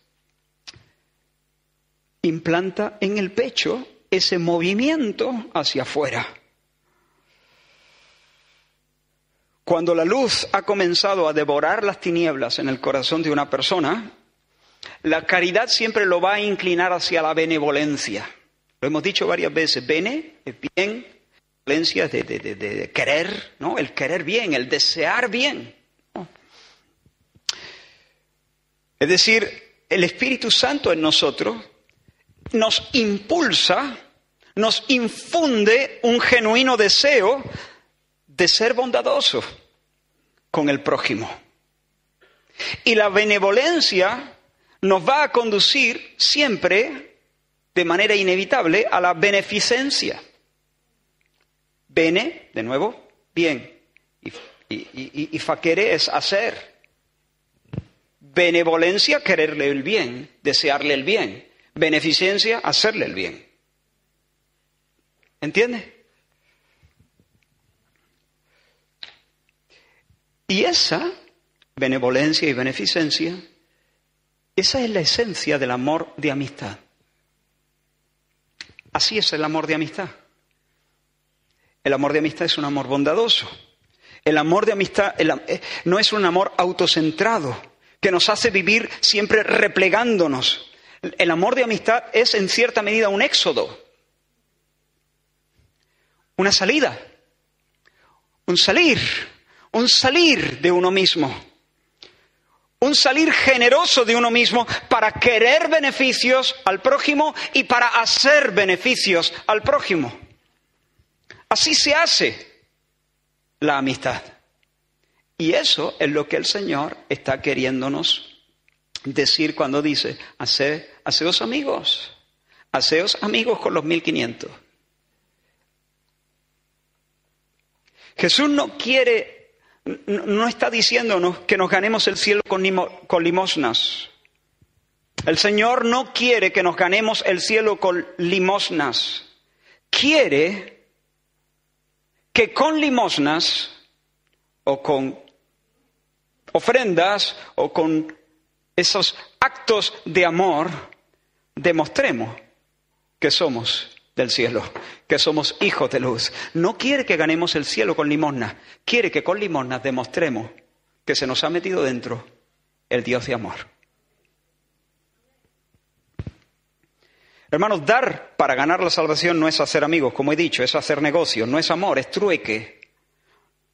implanta en el pecho ese movimiento hacia afuera. Cuando la luz ha comenzado a devorar las tinieblas en el corazón de una persona, la caridad siempre lo va a inclinar hacia la benevolencia. Lo hemos dicho varias veces, bene es bien, violencia es de, querer, ¿no? El querer bien, el desear bien. Es decir, el Espíritu Santo en nosotros nos impulsa, nos infunde un genuino deseo de ser bondadoso con el prójimo. Y la benevolencia nos va a conducir siempre, de manera inevitable, a la beneficencia. Bene, de nuevo, bien. Y, y, faquere es hacer. Benevolencia, quererle el bien, desearle el bien. Beneficencia, hacerle el bien. ¿Entiende? Y esa benevolencia y beneficencia, esa es la esencia del amor de amistad. Así es el amor de amistad. El amor de amistad es un amor bondadoso. El amor de amistad eh, no es un amor autocentrado que nos hace vivir siempre replegándonos. El amor de amistad es en cierta medida un éxodo, una salida, un salir, un salir de uno mismo, un salir generoso de uno mismo para querer beneficios al prójimo y para hacer beneficios al prójimo. Así se hace la amistad. Y eso es lo que el Señor está queriéndonos decir cuando dice, hace, haceos amigos, haceos amigos con los 1500. Jesús no quiere no está diciéndonos que nos ganemos el cielo con, limosnas. El Señor no quiere que nos ganemos el cielo con limosnas. Quiere que con limosnas o con ofrendas o con esos actos de amor demostremos que somos del cielo, que somos hijos de luz. No quiere que ganemos el cielo con limosna, quiere que con limosna demostremos que se nos ha metido dentro el Dios de amor. Hermanos, dar para ganar la salvación no es hacer amigos, como he dicho, es hacer negocios, no es amor, es trueque.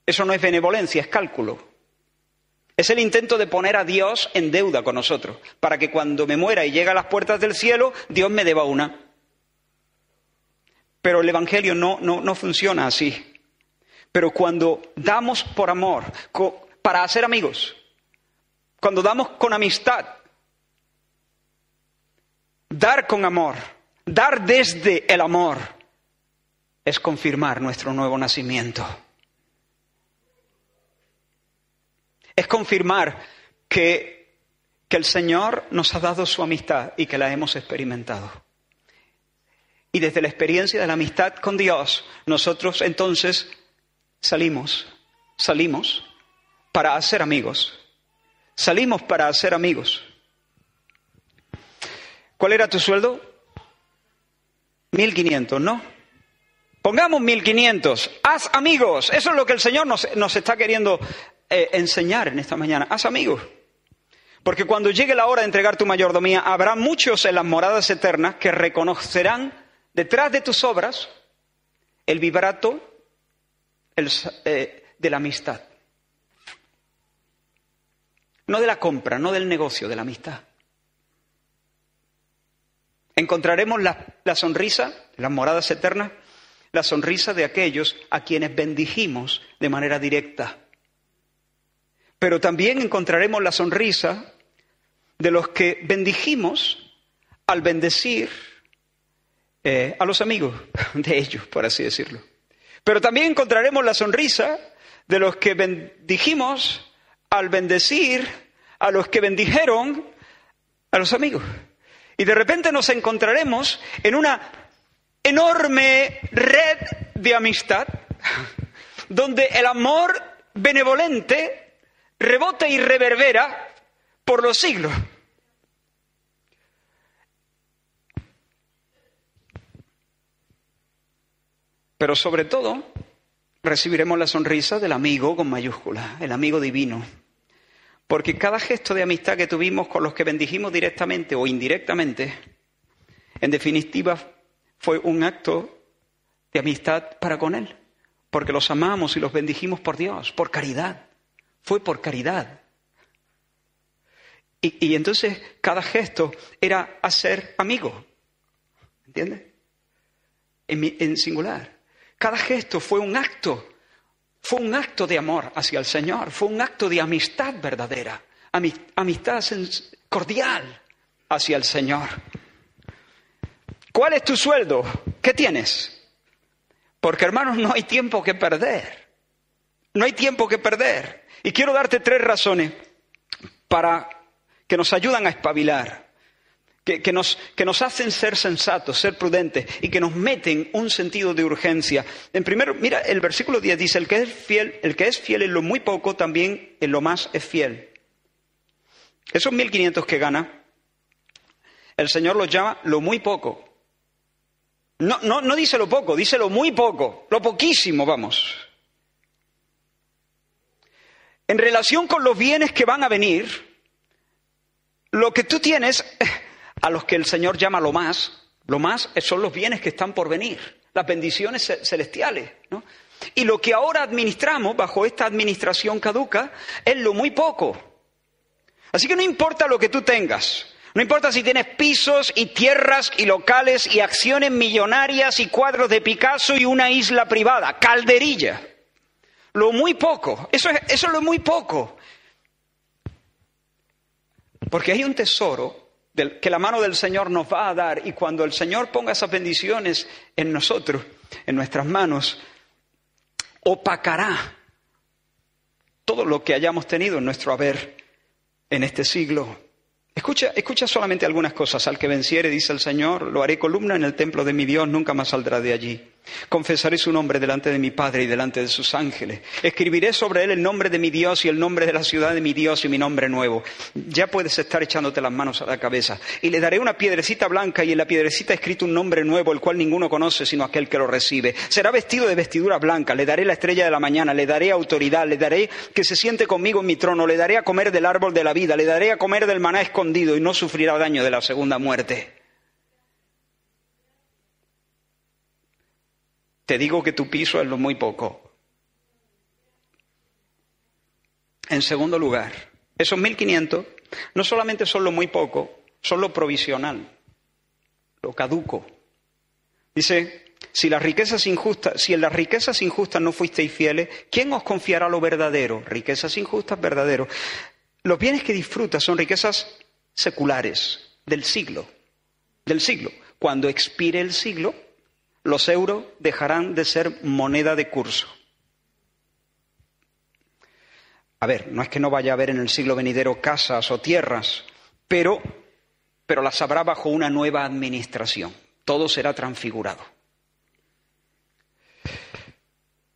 Eso no es benevolencia, es cálculo. Es el intento de poner a Dios en deuda con nosotros, para que cuando me muera y llegue a las puertas del cielo, Dios me deba una. Pero el Evangelio no, no, funciona así. Pero cuando damos por amor, para hacer amigos, cuando damos con amistad, dar con amor, dar desde el amor, es confirmar nuestro nuevo nacimiento. Es confirmar que, que el Señor nos ha dado su amistad y que la hemos experimentado. Y desde la experiencia de la amistad con Dios, nosotros entonces salimos, salimos para hacer amigos. Salimos para hacer amigos. ¿Cuál era tu sueldo? 1500, ¿no? Pongamos 1500. Haz amigos. Eso es lo que el Señor nos, está queriendo eh, enseñar en esta mañana. Haz amigos. Porque cuando llegue la hora de entregar tu mayordomía, habrá muchos en las moradas eternas que reconocerán detrás de tus obras el vibrato eh, de la amistad. No de la compra, no del negocio, de la amistad. Encontraremos la, la sonrisa, las moradas eternas, la sonrisa de aquellos a quienes bendijimos de manera directa. Pero también encontraremos la sonrisa de los que bendijimos al bendecir eh, a los amigos de ellos, por así decirlo. Pero también encontraremos la sonrisa de los que bendijimos al bendecir a los que bendijeron a los amigos. Y de repente nos encontraremos en una enorme red de amistad donde el amor benevolente rebota y reverbera por los siglos. Pero sobre todo, recibiremos la sonrisa del amigo con mayúscula, el amigo divino. Porque cada gesto de amistad que tuvimos con los que bendijimos directamente o indirectamente, en definitiva, fue un acto de amistad para con Él. Porque los amamos y los bendijimos por Dios, por caridad. Fue por caridad. Y, entonces cada gesto era hacer amigo. ¿Entiendes? en singular. Cada gesto fue un acto, fue un acto de amor hacia el Señor, fue un acto de amistad verdadera, amistad cordial hacia el Señor. ¿Cuál es tu sueldo? ¿Qué tienes? Porque hermanos, no hay tiempo que perder. No hay tiempo que perder. Y quiero darte tres razones para que nos ayudan a espabilar que, nos, que, nos, hacen ser sensatos, ser prudentes y que nos meten un sentido de urgencia. En primero, mira, el versículo 10 dice, el que es fiel, el que es fiel en lo muy poco, también en lo más es fiel. Esos 1.500 que gana, el Señor los llama lo muy poco. No, no, no dice lo poco, dice lo muy poco, lo poquísimo, vamos. En relación con los bienes que van a venir, lo que tú tienes a los que el Señor llama lo más, lo más son los bienes que están por venir, las bendiciones celestiales. ¿no? Y lo que ahora administramos bajo esta administración caduca es lo muy poco. Así que no importa lo que tú tengas, no importa si tienes pisos y tierras y locales y acciones millonarias y cuadros de Picasso y una isla privada, calderilla. Lo muy poco, eso es, eso es lo muy poco. Porque hay un tesoro que la mano del Señor nos va a dar y cuando el Señor ponga esas bendiciones en nosotros, en nuestras manos, opacará todo lo que hayamos tenido en nuestro haber en este siglo Escucha, escucha solamente algunas cosas. Al que venciere, dice el Señor, lo haré columna en el templo de mi Dios, nunca más saldrá de allí. Confesaré su nombre delante de mi Padre y delante de sus ángeles. Escribiré sobre él el nombre de mi Dios y el nombre de la ciudad de mi Dios y mi nombre nuevo. Ya puedes estar echándote las manos a la cabeza. Y le daré una piedrecita blanca y en la piedrecita escrito un nombre nuevo, el cual ninguno conoce sino aquel que lo recibe. Será vestido de vestidura blanca. Le daré la estrella de la mañana. Le daré autoridad. Le daré que se siente conmigo en mi trono. Le daré a comer del árbol de la vida. Le daré a comer del maná y no sufrirá daño de la segunda muerte. Te digo que tu piso es lo muy poco. En segundo lugar, esos 1.500 no solamente son lo muy poco, son lo provisional, lo caduco. Dice, si las riquezas injustas, si en las riquezas injustas no fuisteis fieles, ¿quién os confiará lo verdadero? Riquezas injustas, verdadero. Los bienes que disfrutas son riquezas seculares del siglo, del siglo. Cuando expire el siglo, los euros dejarán de ser moneda de curso. A ver, no es que no vaya a haber en el siglo venidero casas o tierras, pero, pero las habrá bajo una nueva administración. Todo será transfigurado.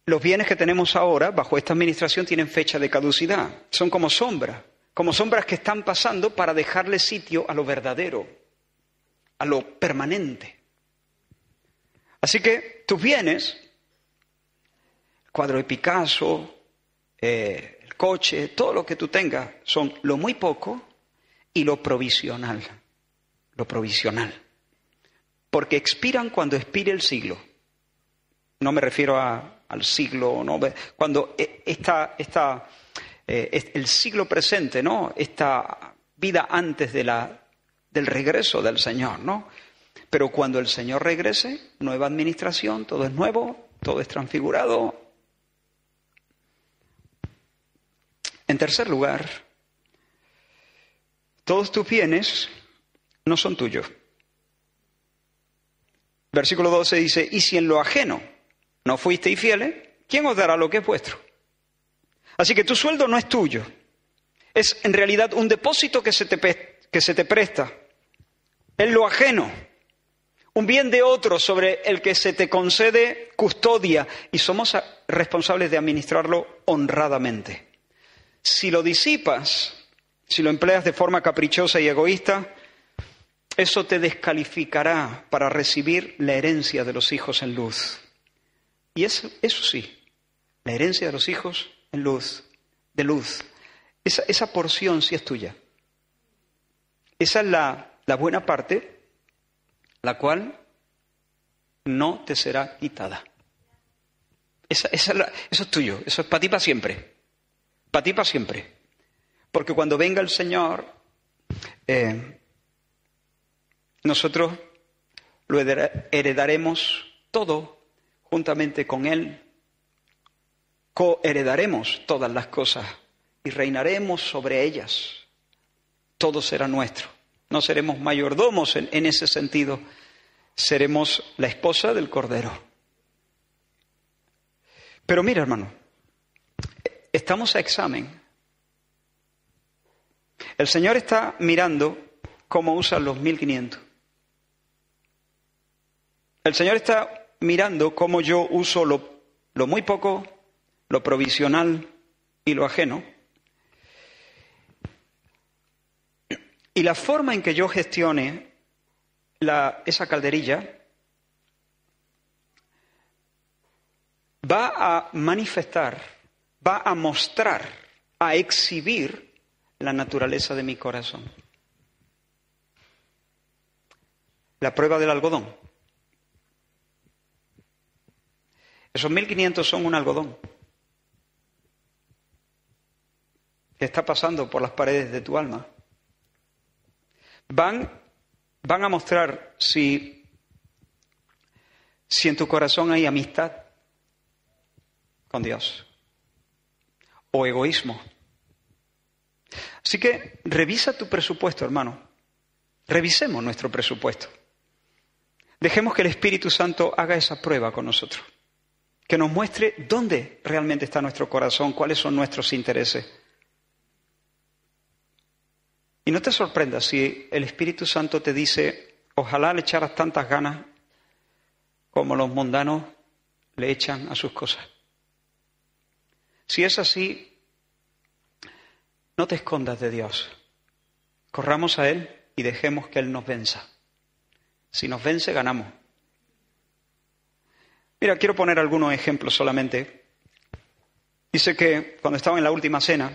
Los bienes que tenemos ahora bajo esta administración tienen fecha de caducidad, son como sombra como sombras que están pasando para dejarle sitio a lo verdadero, a lo permanente. Así que tus bienes, el cuadro de Picasso, eh, el coche, todo lo que tú tengas, son lo muy poco y lo provisional. Lo provisional. Porque expiran cuando expire el siglo. No me refiero al siglo, no, cuando e, esta, esta eh, el siglo presente, ¿no? Esta vida antes de la, del regreso del Señor, ¿no? Pero cuando el Señor regrese, nueva administración, todo es nuevo, todo es transfigurado. En tercer lugar, todos tus bienes no son tuyos. Versículo 12 dice, y si en lo ajeno no fuisteis fieles, ¿quién os dará lo que es vuestro? Así que tu sueldo no es tuyo. Es en realidad un depósito que se te, que se te presta. Es lo ajeno. Un bien de otro sobre el que se te concede custodia y somos responsables de administrarlo honradamente. Si lo disipas, si lo empleas de forma caprichosa y egoísta, eso te descalificará para recibir la herencia de los hijos en luz. Y eso, eso sí, La herencia de los hijos en luz, de luz. Esa, porción sí es tuya. Esa es la buena parte, la cual no te será quitada. Esa, eso es tuyo, eso es para ti para siempre. Para ti para siempre. Porque cuando venga el Señor, eh, nosotros lo hereda- heredaremos todo juntamente con Él. Coheredaremos todas las cosas y reinaremos sobre ellas. Todo será nuestro. No seremos mayordomos en, ese sentido. Seremos la esposa del Cordero. Pero mira, hermano, estamos a examen. El Señor está mirando cómo usan los 1500. El Señor está mirando cómo yo uso lo muy poco, lo provisional y lo ajeno. Y la forma en que yo gestione esa calderilla va a manifestar, va a mostrar, a exhibir la naturaleza de mi corazón. La prueba del algodón. Esos 1500 son un algodón que está pasando por las paredes de tu alma. Van, van a mostrar si, si en tu corazón hay amistad con Dios o egoísmo. Así que revisa tu presupuesto, hermano. Revisemos nuestro presupuesto. Dejemos que el Espíritu Santo haga esa prueba con nosotros. Que nos muestre dónde realmente está nuestro corazón, cuáles son nuestros intereses. Y no te sorprendas si el Espíritu Santo te dice, ojalá le echaras tantas ganas como los mundanos le echan a sus cosas. Si es así, no te escondas de Dios. Corramos a Él y dejemos que Él nos venza. Si nos vence, ganamos. Mira, quiero poner algunos ejemplos solamente. Dice que cuando estaba en la última cena,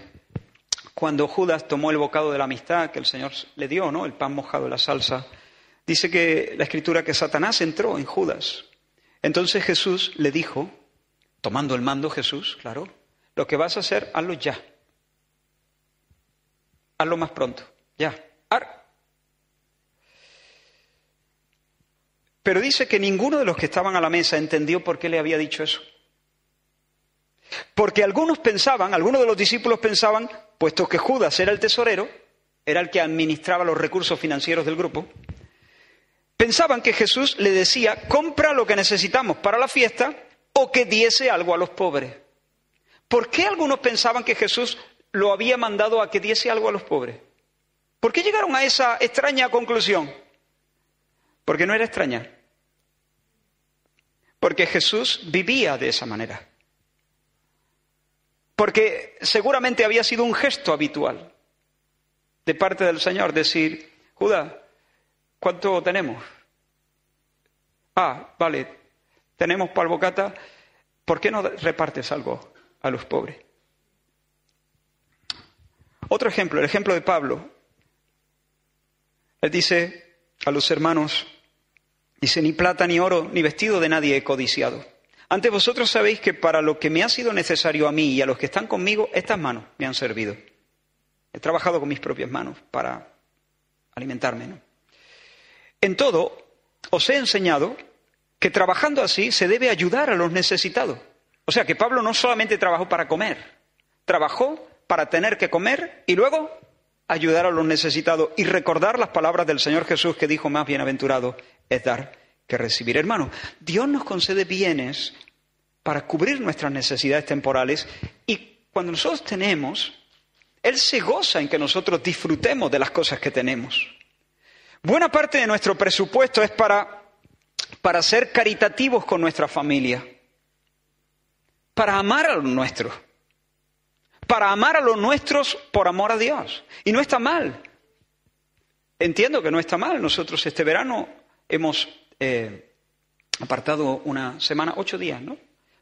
cuando Judas tomó el bocado de la amistad que el Señor le dio, ¿no? El pan mojado en la salsa, dice que la escritura que Satanás entró en Judas. Entonces Jesús le dijo, tomando el mando Jesús, claro, lo que vas a hacer, hazlo ya. Hazlo más pronto, ya. Ar. Pero dice que ninguno de los que estaban a la mesa entendió por qué le había dicho eso. Porque algunos pensaban, algunos de los discípulos pensaban, puesto que Judas era el tesorero, era el que administraba los recursos financieros del grupo, pensaban que Jesús le decía, compra lo que necesitamos para la fiesta o que diese algo a los pobres. ¿Por qué algunos pensaban que Jesús lo había mandado a que diese algo a los pobres? ¿Por qué llegaron a esa extraña conclusión? Porque no era extraña. Porque Jesús vivía de esa manera. Porque seguramente había sido un gesto habitual de parte del Señor decir, Judas, ¿cuánto tenemos? Ah, vale, tenemos para el ¿por qué no repartes algo a los pobres? Otro ejemplo, el ejemplo de Pablo. Él dice a los hermanos, dice, ni plata, ni oro, ni vestido de nadie he codiciado. Antes vosotros sabéis que para lo que me ha sido necesario a mí y a los que están conmigo, estas manos me han servido. He trabajado con mis propias manos para alimentarme. En todo, os he enseñado que trabajando así se debe ayudar a los necesitados. O sea que Pablo no solamente trabajó para comer, trabajó para tener que comer y luego ayudar a los necesitados y recordar las palabras del Señor Jesús que dijo más bienaventurado es dar que recibir. Hermano, Dios nos concede bienes para cubrir nuestras necesidades temporales y cuando nosotros tenemos, Él se goza en que nosotros disfrutemos de las cosas que tenemos. Buena parte de nuestro presupuesto es para, para ser caritativos con nuestra familia, para amar a los nuestros, para amar a los nuestros por amor a Dios. Y no está mal. Entiendo que no está mal. Nosotros este verano hemos eh, apartado una semana, ocho días, ¿no?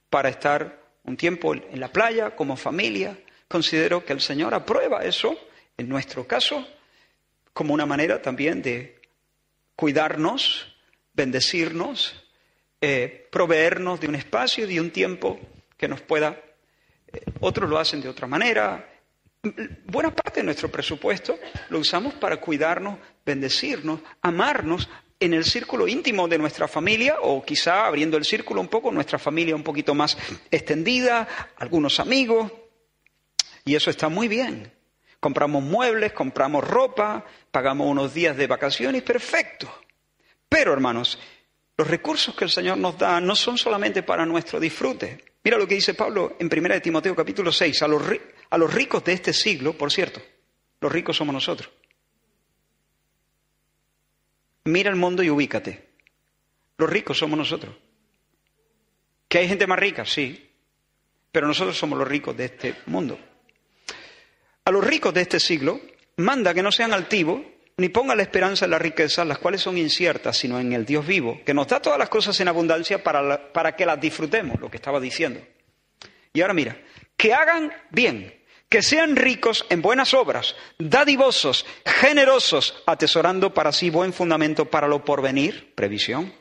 Para estar un tiempo en la playa, como familia. Considero que el Señor aprueba eso, en nuestro caso, como una manera también de cuidarnos, bendecirnos, eh, proveernos de un espacio y de un tiempo que nos pueda. Eh, otros lo hacen de otra manera. Buena parte de nuestro presupuesto lo usamos para cuidarnos, bendecirnos, amarnos en el círculo íntimo de nuestra familia o quizá abriendo el círculo un poco, nuestra familia un poquito más extendida, algunos amigos. Y eso está muy bien. Compramos muebles, compramos ropa, pagamos unos días de vacaciones, perfecto. Pero, hermanos, los recursos que el Señor nos da no son solamente para nuestro disfrute. Mira lo que dice Pablo en 1 de Timoteo capítulo 6, a los, a los ricos de este siglo, por cierto, los ricos somos nosotros. Mira el mundo y ubícate. Los ricos somos nosotros. ¿Que hay gente más rica? Sí. Pero nosotros somos los ricos de este mundo. A los ricos de este siglo manda que no sean altivos ni pongan la esperanza en las riquezas, las cuales son inciertas, sino en el Dios vivo, que nos da todas las cosas en abundancia para, para que las disfrutemos, lo que estaba diciendo. Y ahora mira, que hagan bien, que sean ricos en buenas obras, dadivosos, generosos, atesorando para sí buen fundamento para lo porvenir, previsión,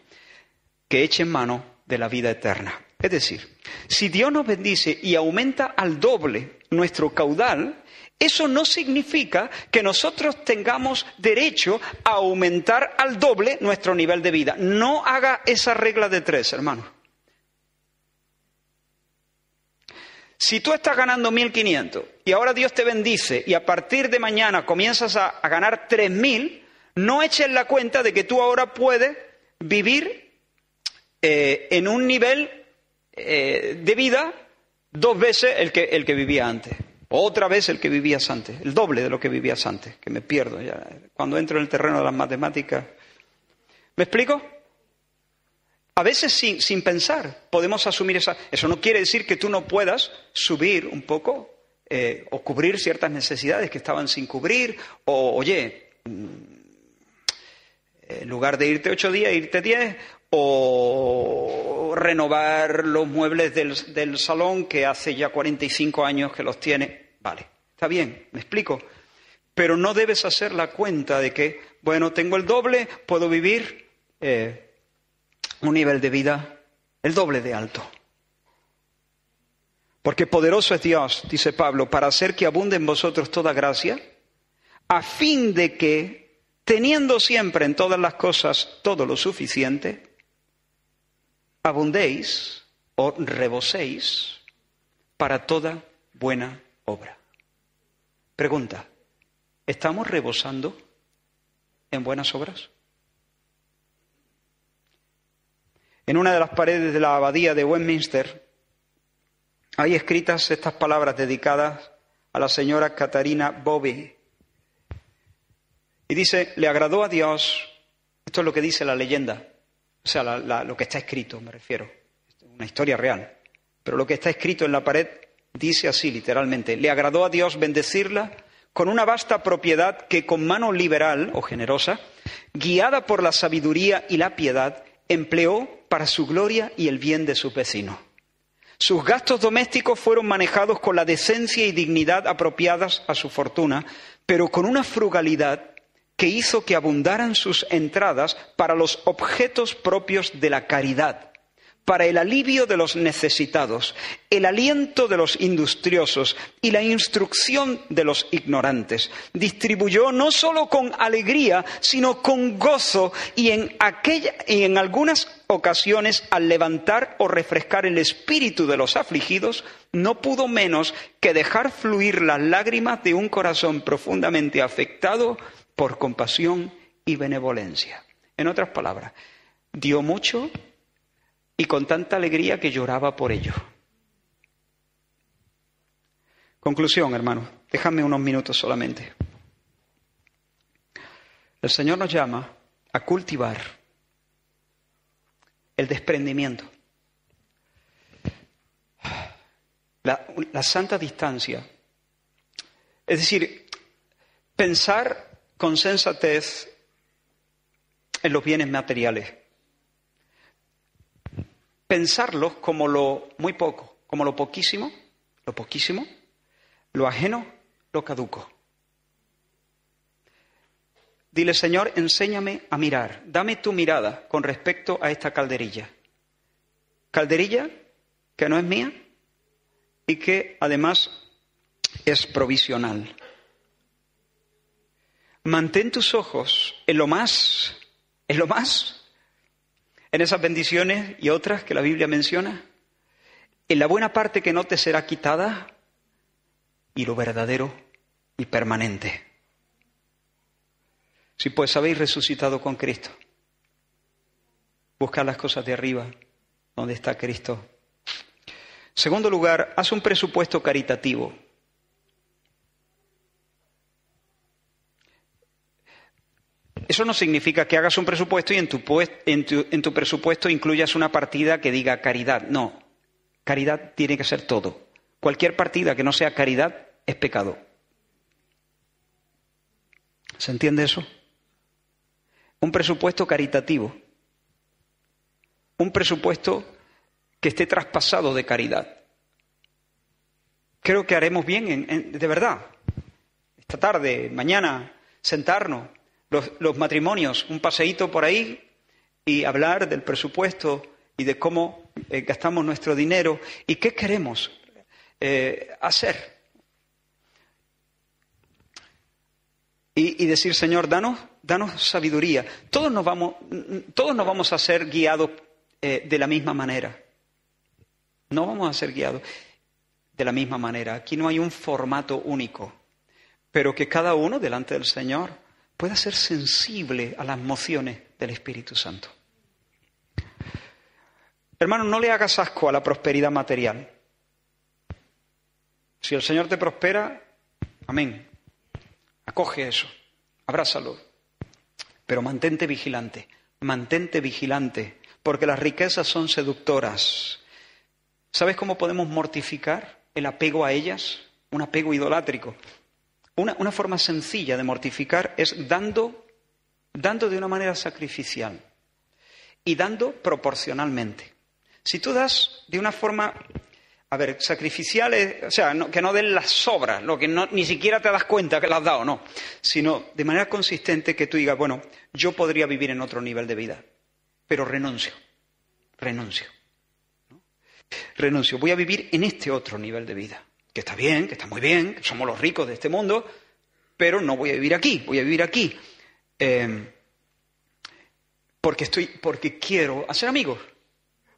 que echen mano de la vida eterna. Es decir, si Dios nos bendice y aumenta al doble nuestro caudal, eso no significa que nosotros tengamos derecho a aumentar al doble nuestro nivel de vida. No haga esa regla de tres, hermano. Si tú estás ganando 1.500 y ahora Dios te bendice y a partir de mañana comienzas a, ganar 3.000, no eches la cuenta de que tú ahora puedes vivir eh, en un nivel eh, de vida dos veces el que, el que vivía antes. Otra vez el que vivías antes, el doble de lo que vivías antes, que me pierdo. Cuando entro en el terreno de las matemáticas. ¿Me explico? A veces sin, pensar podemos asumir esa... Eso no quiere decir que tú no puedas subir un poco eh, o cubrir ciertas necesidades que estaban sin cubrir, o oye, mm, en lugar de irte ocho días, irte diez, o renovar los muebles del, salón que hace ya 45 años que los tiene. Vale, está bien, me explico. Pero no debes hacer la cuenta de que, bueno, tengo el doble, puedo vivir eh, un nivel de vida el doble de alto. Porque poderoso es Dios, dice Pablo, para hacer que abunde en vosotros toda gracia, a fin de que, teniendo siempre en todas las cosas todo lo suficiente, abundéis o reboséis para toda buena obra. Pregunta, ¿estamos rebosando en buenas obras? En una de las paredes de la abadía de Westminster hay escritas estas palabras dedicadas a la señora Catarina Bobby. Y dice, le agradó a Dios, esto es lo que dice la leyenda, o sea, lo que está escrito, me refiero. Una historia real. Pero lo que está escrito en la pared dice así, literalmente. Le agradó a Dios bendecirla con una vasta propiedad que con mano liberal o generosa, guiada por la sabiduría y la piedad, empleó para su gloria y el bien de su vecino. Sus gastos domésticos fueron manejados con la decencia y dignidad apropiadas a su fortuna, pero con una frugalidad que hizo que abundaran sus entradas para los objetos propios de la caridad, para el alivio de los necesitados, el aliento de los industriosos y la instrucción de los ignorantes. Distribuyó no solo con alegría, sino con gozo y en, aquella, y en algunas ocasiones al levantar o refrescar el espíritu de los afligidos, no pudo menos que dejar fluir las lágrimas de un corazón profundamente afectado por compasión y benevolencia. En otras palabras, dio mucho y con tanta alegría que lloraba por ello. Conclusión, hermano, déjame unos minutos solamente. El Señor nos llama a cultivar el desprendimiento, la, la santa distancia. Es decir, pensar con sensatez en los bienes materiales. Pensarlos como lo muy poco, como lo poquísimo, lo poquísimo, lo ajeno, lo caduco. Dile, Señor, enséñame a mirar, dame tu mirada con respecto a esta calderilla. Calderilla que no es mía y que además es provisional. Mantén tus ojos en lo más, en lo más, en esas bendiciones y otras que la Biblia menciona, en la buena parte que no te será quitada y lo verdadero y permanente. Si pues habéis resucitado con Cristo, buscad las cosas de arriba, donde está Cristo. Segundo lugar, haz un presupuesto caritativo. Eso no significa que hagas un presupuesto y en tu, en, tu, en tu, presupuesto incluyas una partida que diga caridad. No, caridad tiene que ser todo. Cualquier partida que no sea caridad es pecado. ¿Se entiende eso? un presupuesto caritativo, un presupuesto que esté traspasado de caridad. Creo que haremos bien, de verdad, esta tarde, mañana, sentarnos, los, matrimonios, un paseíto por ahí y hablar del presupuesto y de cómo eh, gastamos nuestro dinero y qué queremos eh, hacer. Y, decir, Señor, danos danos sabiduría. Todos nos vamos, todos nos vamos a ser guiados eh, de la misma manera. No vamos a ser guiados de la misma manera. Aquí no hay un formato único, pero que cada uno delante del Señor pueda ser sensible a las mociones del Espíritu Santo. Hermano, no le hagas asco a la prosperidad material. Si el Señor te prospera, amén. Acoge eso, abrázalo. Pero mantente vigilante, mantente vigilante, porque las riquezas son seductoras. ¿Sabes cómo podemos mortificar el apego a ellas? Un apego idolátrico. Una, forma sencilla de mortificar es dando, dando de una manera sacrificial y dando proporcionalmente. Si tú das de una forma a ver, sacrificiales, o sea, que no den las sobras, lo que ni siquiera te das cuenta que las has dado, no, sino de manera consistente que tú digas, bueno, yo podría vivir en otro nivel de vida, pero renuncio, renuncio. Renuncio, voy a vivir en este otro nivel de vida, que está bien, que está muy bien, que somos los ricos de este mundo, pero no voy a vivir aquí, voy a vivir aquí. Em, porque estoy, porque quiero hacer amigos,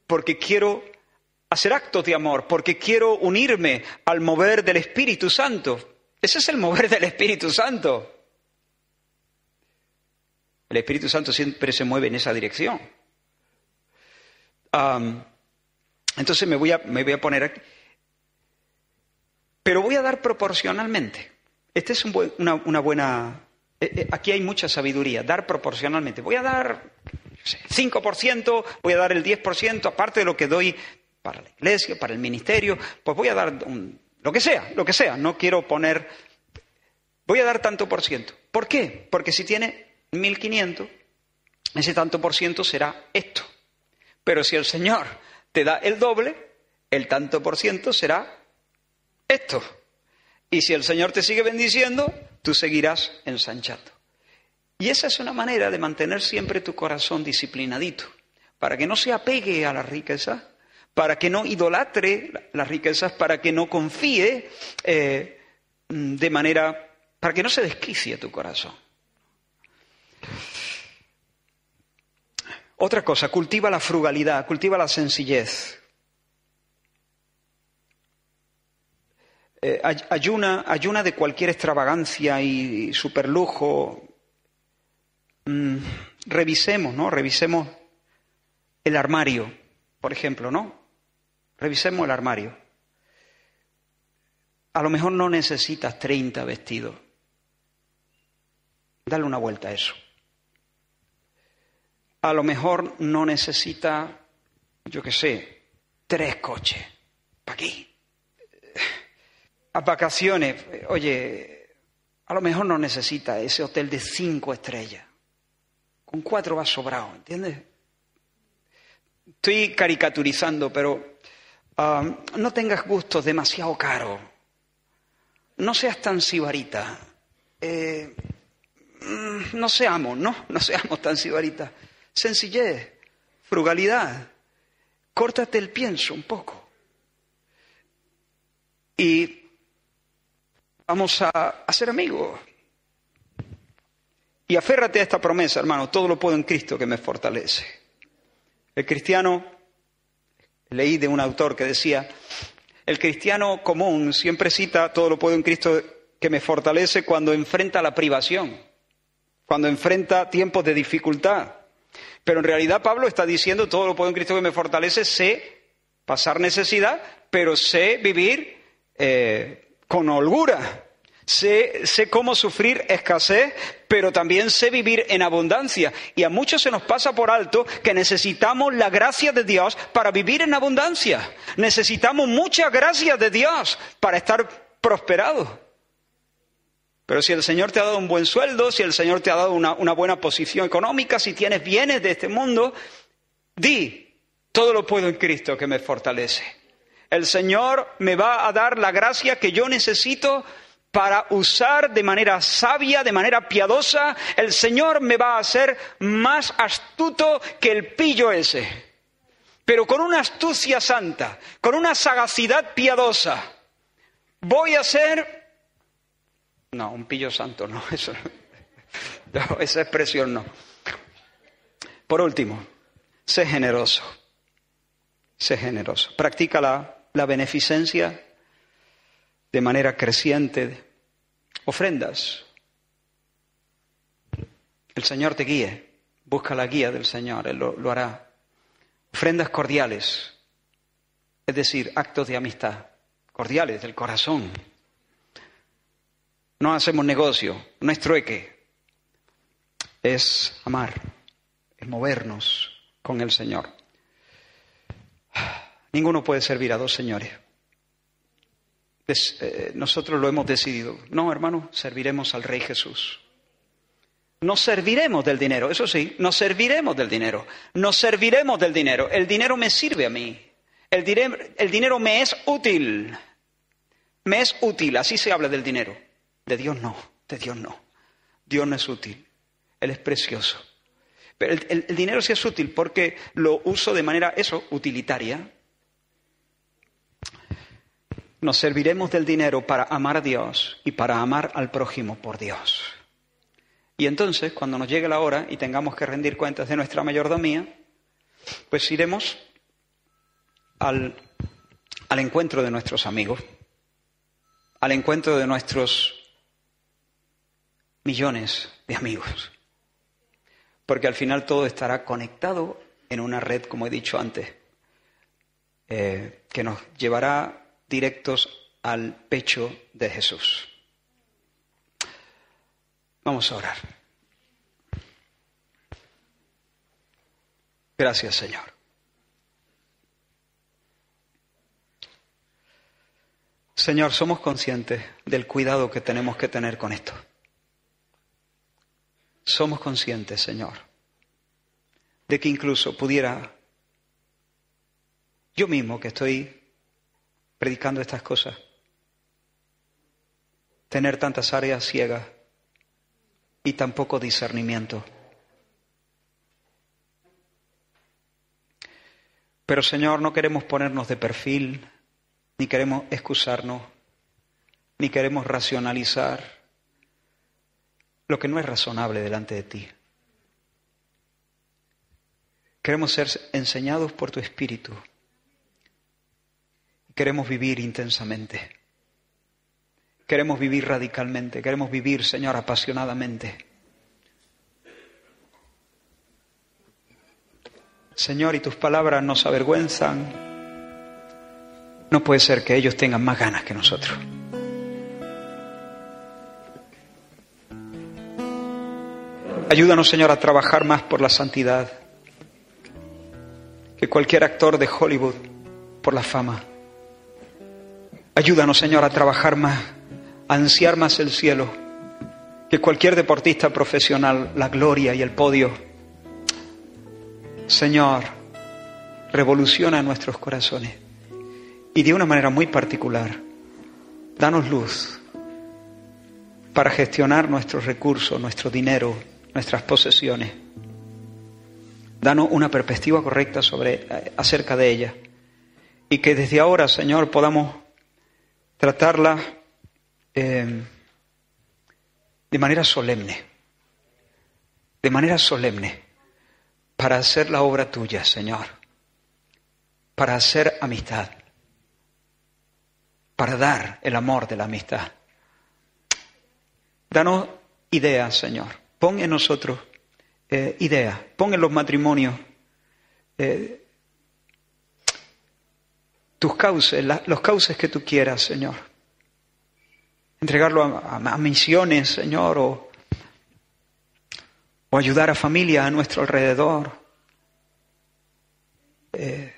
porque quiero hacer actos de amor, porque quiero unirme al mover del Espíritu Santo. Ese es el mover del Espíritu Santo. El Espíritu Santo siempre se mueve en esa dirección. entonces me voy, a, me voy a poner aquí. Pero voy a dar proporcionalmente. Esta es una, buena... Eh, eh, aquí hay mucha sabiduría, dar proporcionalmente. Voy a dar 5%, voy a dar el 10%, aparte de lo que doy para la iglesia, para el ministerio, pues voy a dar lo que sea, lo que sea, no quiero poner, voy a dar tanto por ciento. ¿Por qué? Porque si tiene 1.500, ese tanto por ciento será esto. Pero si el Señor te da el doble, el tanto por ciento será esto. Y si el Señor te sigue bendiciendo, tú seguirás ensanchando. Y esa es una manera de mantener siempre tu corazón disciplinadito, para que no se apegue a la riqueza, para que no idolatre las riquezas, para que no confíe eh, de manera, para que no se desquicie tu corazón. Otra cosa, cultiva la frugalidad, cultiva la sencillez. Eh, ayuna, ayuna de cualquier extravagancia y superlujo. Mm, revisemos, ¿no? Revisemos el armario, por ejemplo, ¿no? Revisemos el armario. A lo mejor no necesitas 30 vestidos. Dale una vuelta a eso. A lo mejor no necesitas, yo qué sé, tres coches. ¿Para qué? A vacaciones, oye, a lo mejor no necesitas ese hotel de cinco estrellas. Con cuatro vas sobrado, ¿entiendes? Estoy caricaturizando, pero Ah, no tengas gustos demasiado caros. No seas tan sibarita. Eh, mm, no seamos, ¿no? No seamos tan sibarita. Sencillez, frugalidad. Córtate el pienso un poco. Y vamos a, ser amigos. Y aférrate a esta promesa, hermano, todo lo puedo en Cristo que me fortalece. El cristiano, leí de un autor que decía, el cristiano común siempre cita todo lo puedo en Cristo que me fortalece cuando enfrenta la privación, cuando enfrenta tiempos de dificultad. Pero en realidad Pablo está diciendo todo lo puedo en Cristo que me fortalece, sé pasar necesidad, pero sé vivir eh, con holgura. Sé, cómo sufrir escasez, pero también sé vivir en abundancia. Y a muchos se nos pasa por alto que necesitamos la gracia de Dios para vivir en abundancia. Necesitamos mucha gracia de Dios para estar prosperados. Pero si el Señor te ha dado un buen sueldo, si el Señor te ha dado una, una buena posición económica, si tienes bienes de este mundo, di, todo lo puedo en Cristo que me fortalece. El Señor me va a dar la gracia que yo necesito para usar de manera sabia, de manera piadosa, el Señor me va a hacer más astuto que el pillo ese, pero con una astucia santa, con una sagacidad piadosa. Voy a ser... No, un pillo santo, no, esa expresión no. Por último, sé generoso, sé generoso. Practica la, la beneficencia de manera creciente ofrendas. El Señor te guíe, busca la guía del Señor, Él lo, hará. Ofrendas cordiales, es decir, actos de amistad, cordiales del corazón. No hacemos negocio, no es trueque, es amar, es movernos con el Señor. Ninguno puede servir a dos señores. Eh, nosotros lo hemos decidido. No, hermano, serviremos al Rey Jesús. Nos serviremos del dinero, eso sí, nos serviremos del dinero. Nos serviremos del dinero. El dinero me sirve a mí. El, dinero, el dinero me es útil. Me es útil, así se habla del dinero. De Dios no, de Dios no. Dios no es útil. Él es precioso. Pero el, el dinero sí es útil porque lo uso de manera, eso, utilitaria nos serviremos del dinero para amar a Dios y para amar al prójimo por Dios. Y entonces, cuando nos llegue la hora y tengamos que rendir cuentas de nuestra mayordomía, pues iremos al, al encuentro de nuestros amigos, al encuentro de nuestros millones de amigos. Porque al final todo estará conectado en una red, como he dicho antes, eh, que nos llevará directos al pecho de Jesús. Vamos a orar. Gracias, Señor. Señor, somos conscientes del cuidado que tenemos que tener con esto. Somos conscientes, Señor, de que incluso pudiera yo mismo que estoy predicando estas cosas. Tener tantas áreas ciegas y tan poco discernimiento. Pero Señor, no queremos ponernos de perfil, ni queremos excusarnos, ni queremos racionalizar lo que no es razonable delante de ti. Queremos ser enseñados por tu Espíritu Queremos vivir intensamente. Queremos vivir radicalmente. Queremos vivir, Señor, apasionadamente. Señor, y tus palabras nos avergüenzan. No puede ser que ellos tengan más ganas que nosotros. Ayúdanos, Señor, a trabajar más por la santidad que cualquier actor de Hollywood por la fama. Ayúdanos, Señor, a trabajar más, a ansiar más el cielo, que cualquier deportista profesional, la gloria y el podio. Señor, revoluciona nuestros corazones Y de una manera muy particular, danos luz para gestionar nuestros recursos, nuestro dinero, nuestras posesiones. Danos una perspectiva correcta eh, acerca de ella. Y que desde ahora, Señor, podamos tratarla eh, de manera solemne. De manera solemne. Para hacer la obra tuya, Señor. Para hacer amistad. Para dar el amor de la amistad. Danos ideas, Señor. Pon en nosotros eh, ideas. Pon en los matrimonios eh, tus cauces, los cauces que tú quieras, Señor. Entregarlo a, misiones, Señor, o, o, ayudar a familias a nuestro alrededor. Eh,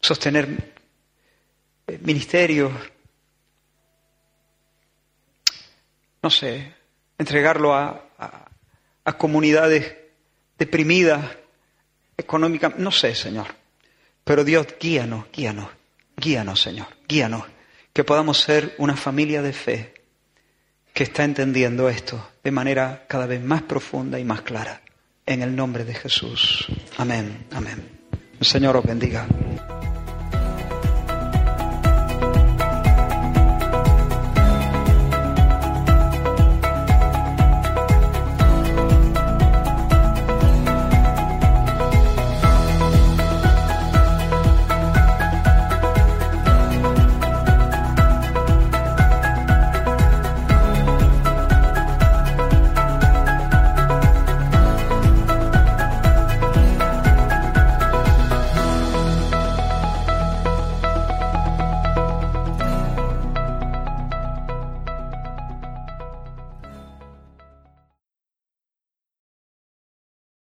sostener ministerios no sé, entregarlo a, comunidades deprimidas económicamente, no sé, Señor. Pero Dios, guíanos, guíanos, guíanos, Señor, guíanos, que podamos ser una familia de fe que está entendiendo esto de manera cada vez más profunda y más clara. En el nombre de Jesús. Amén, amén. El Señor os bendiga.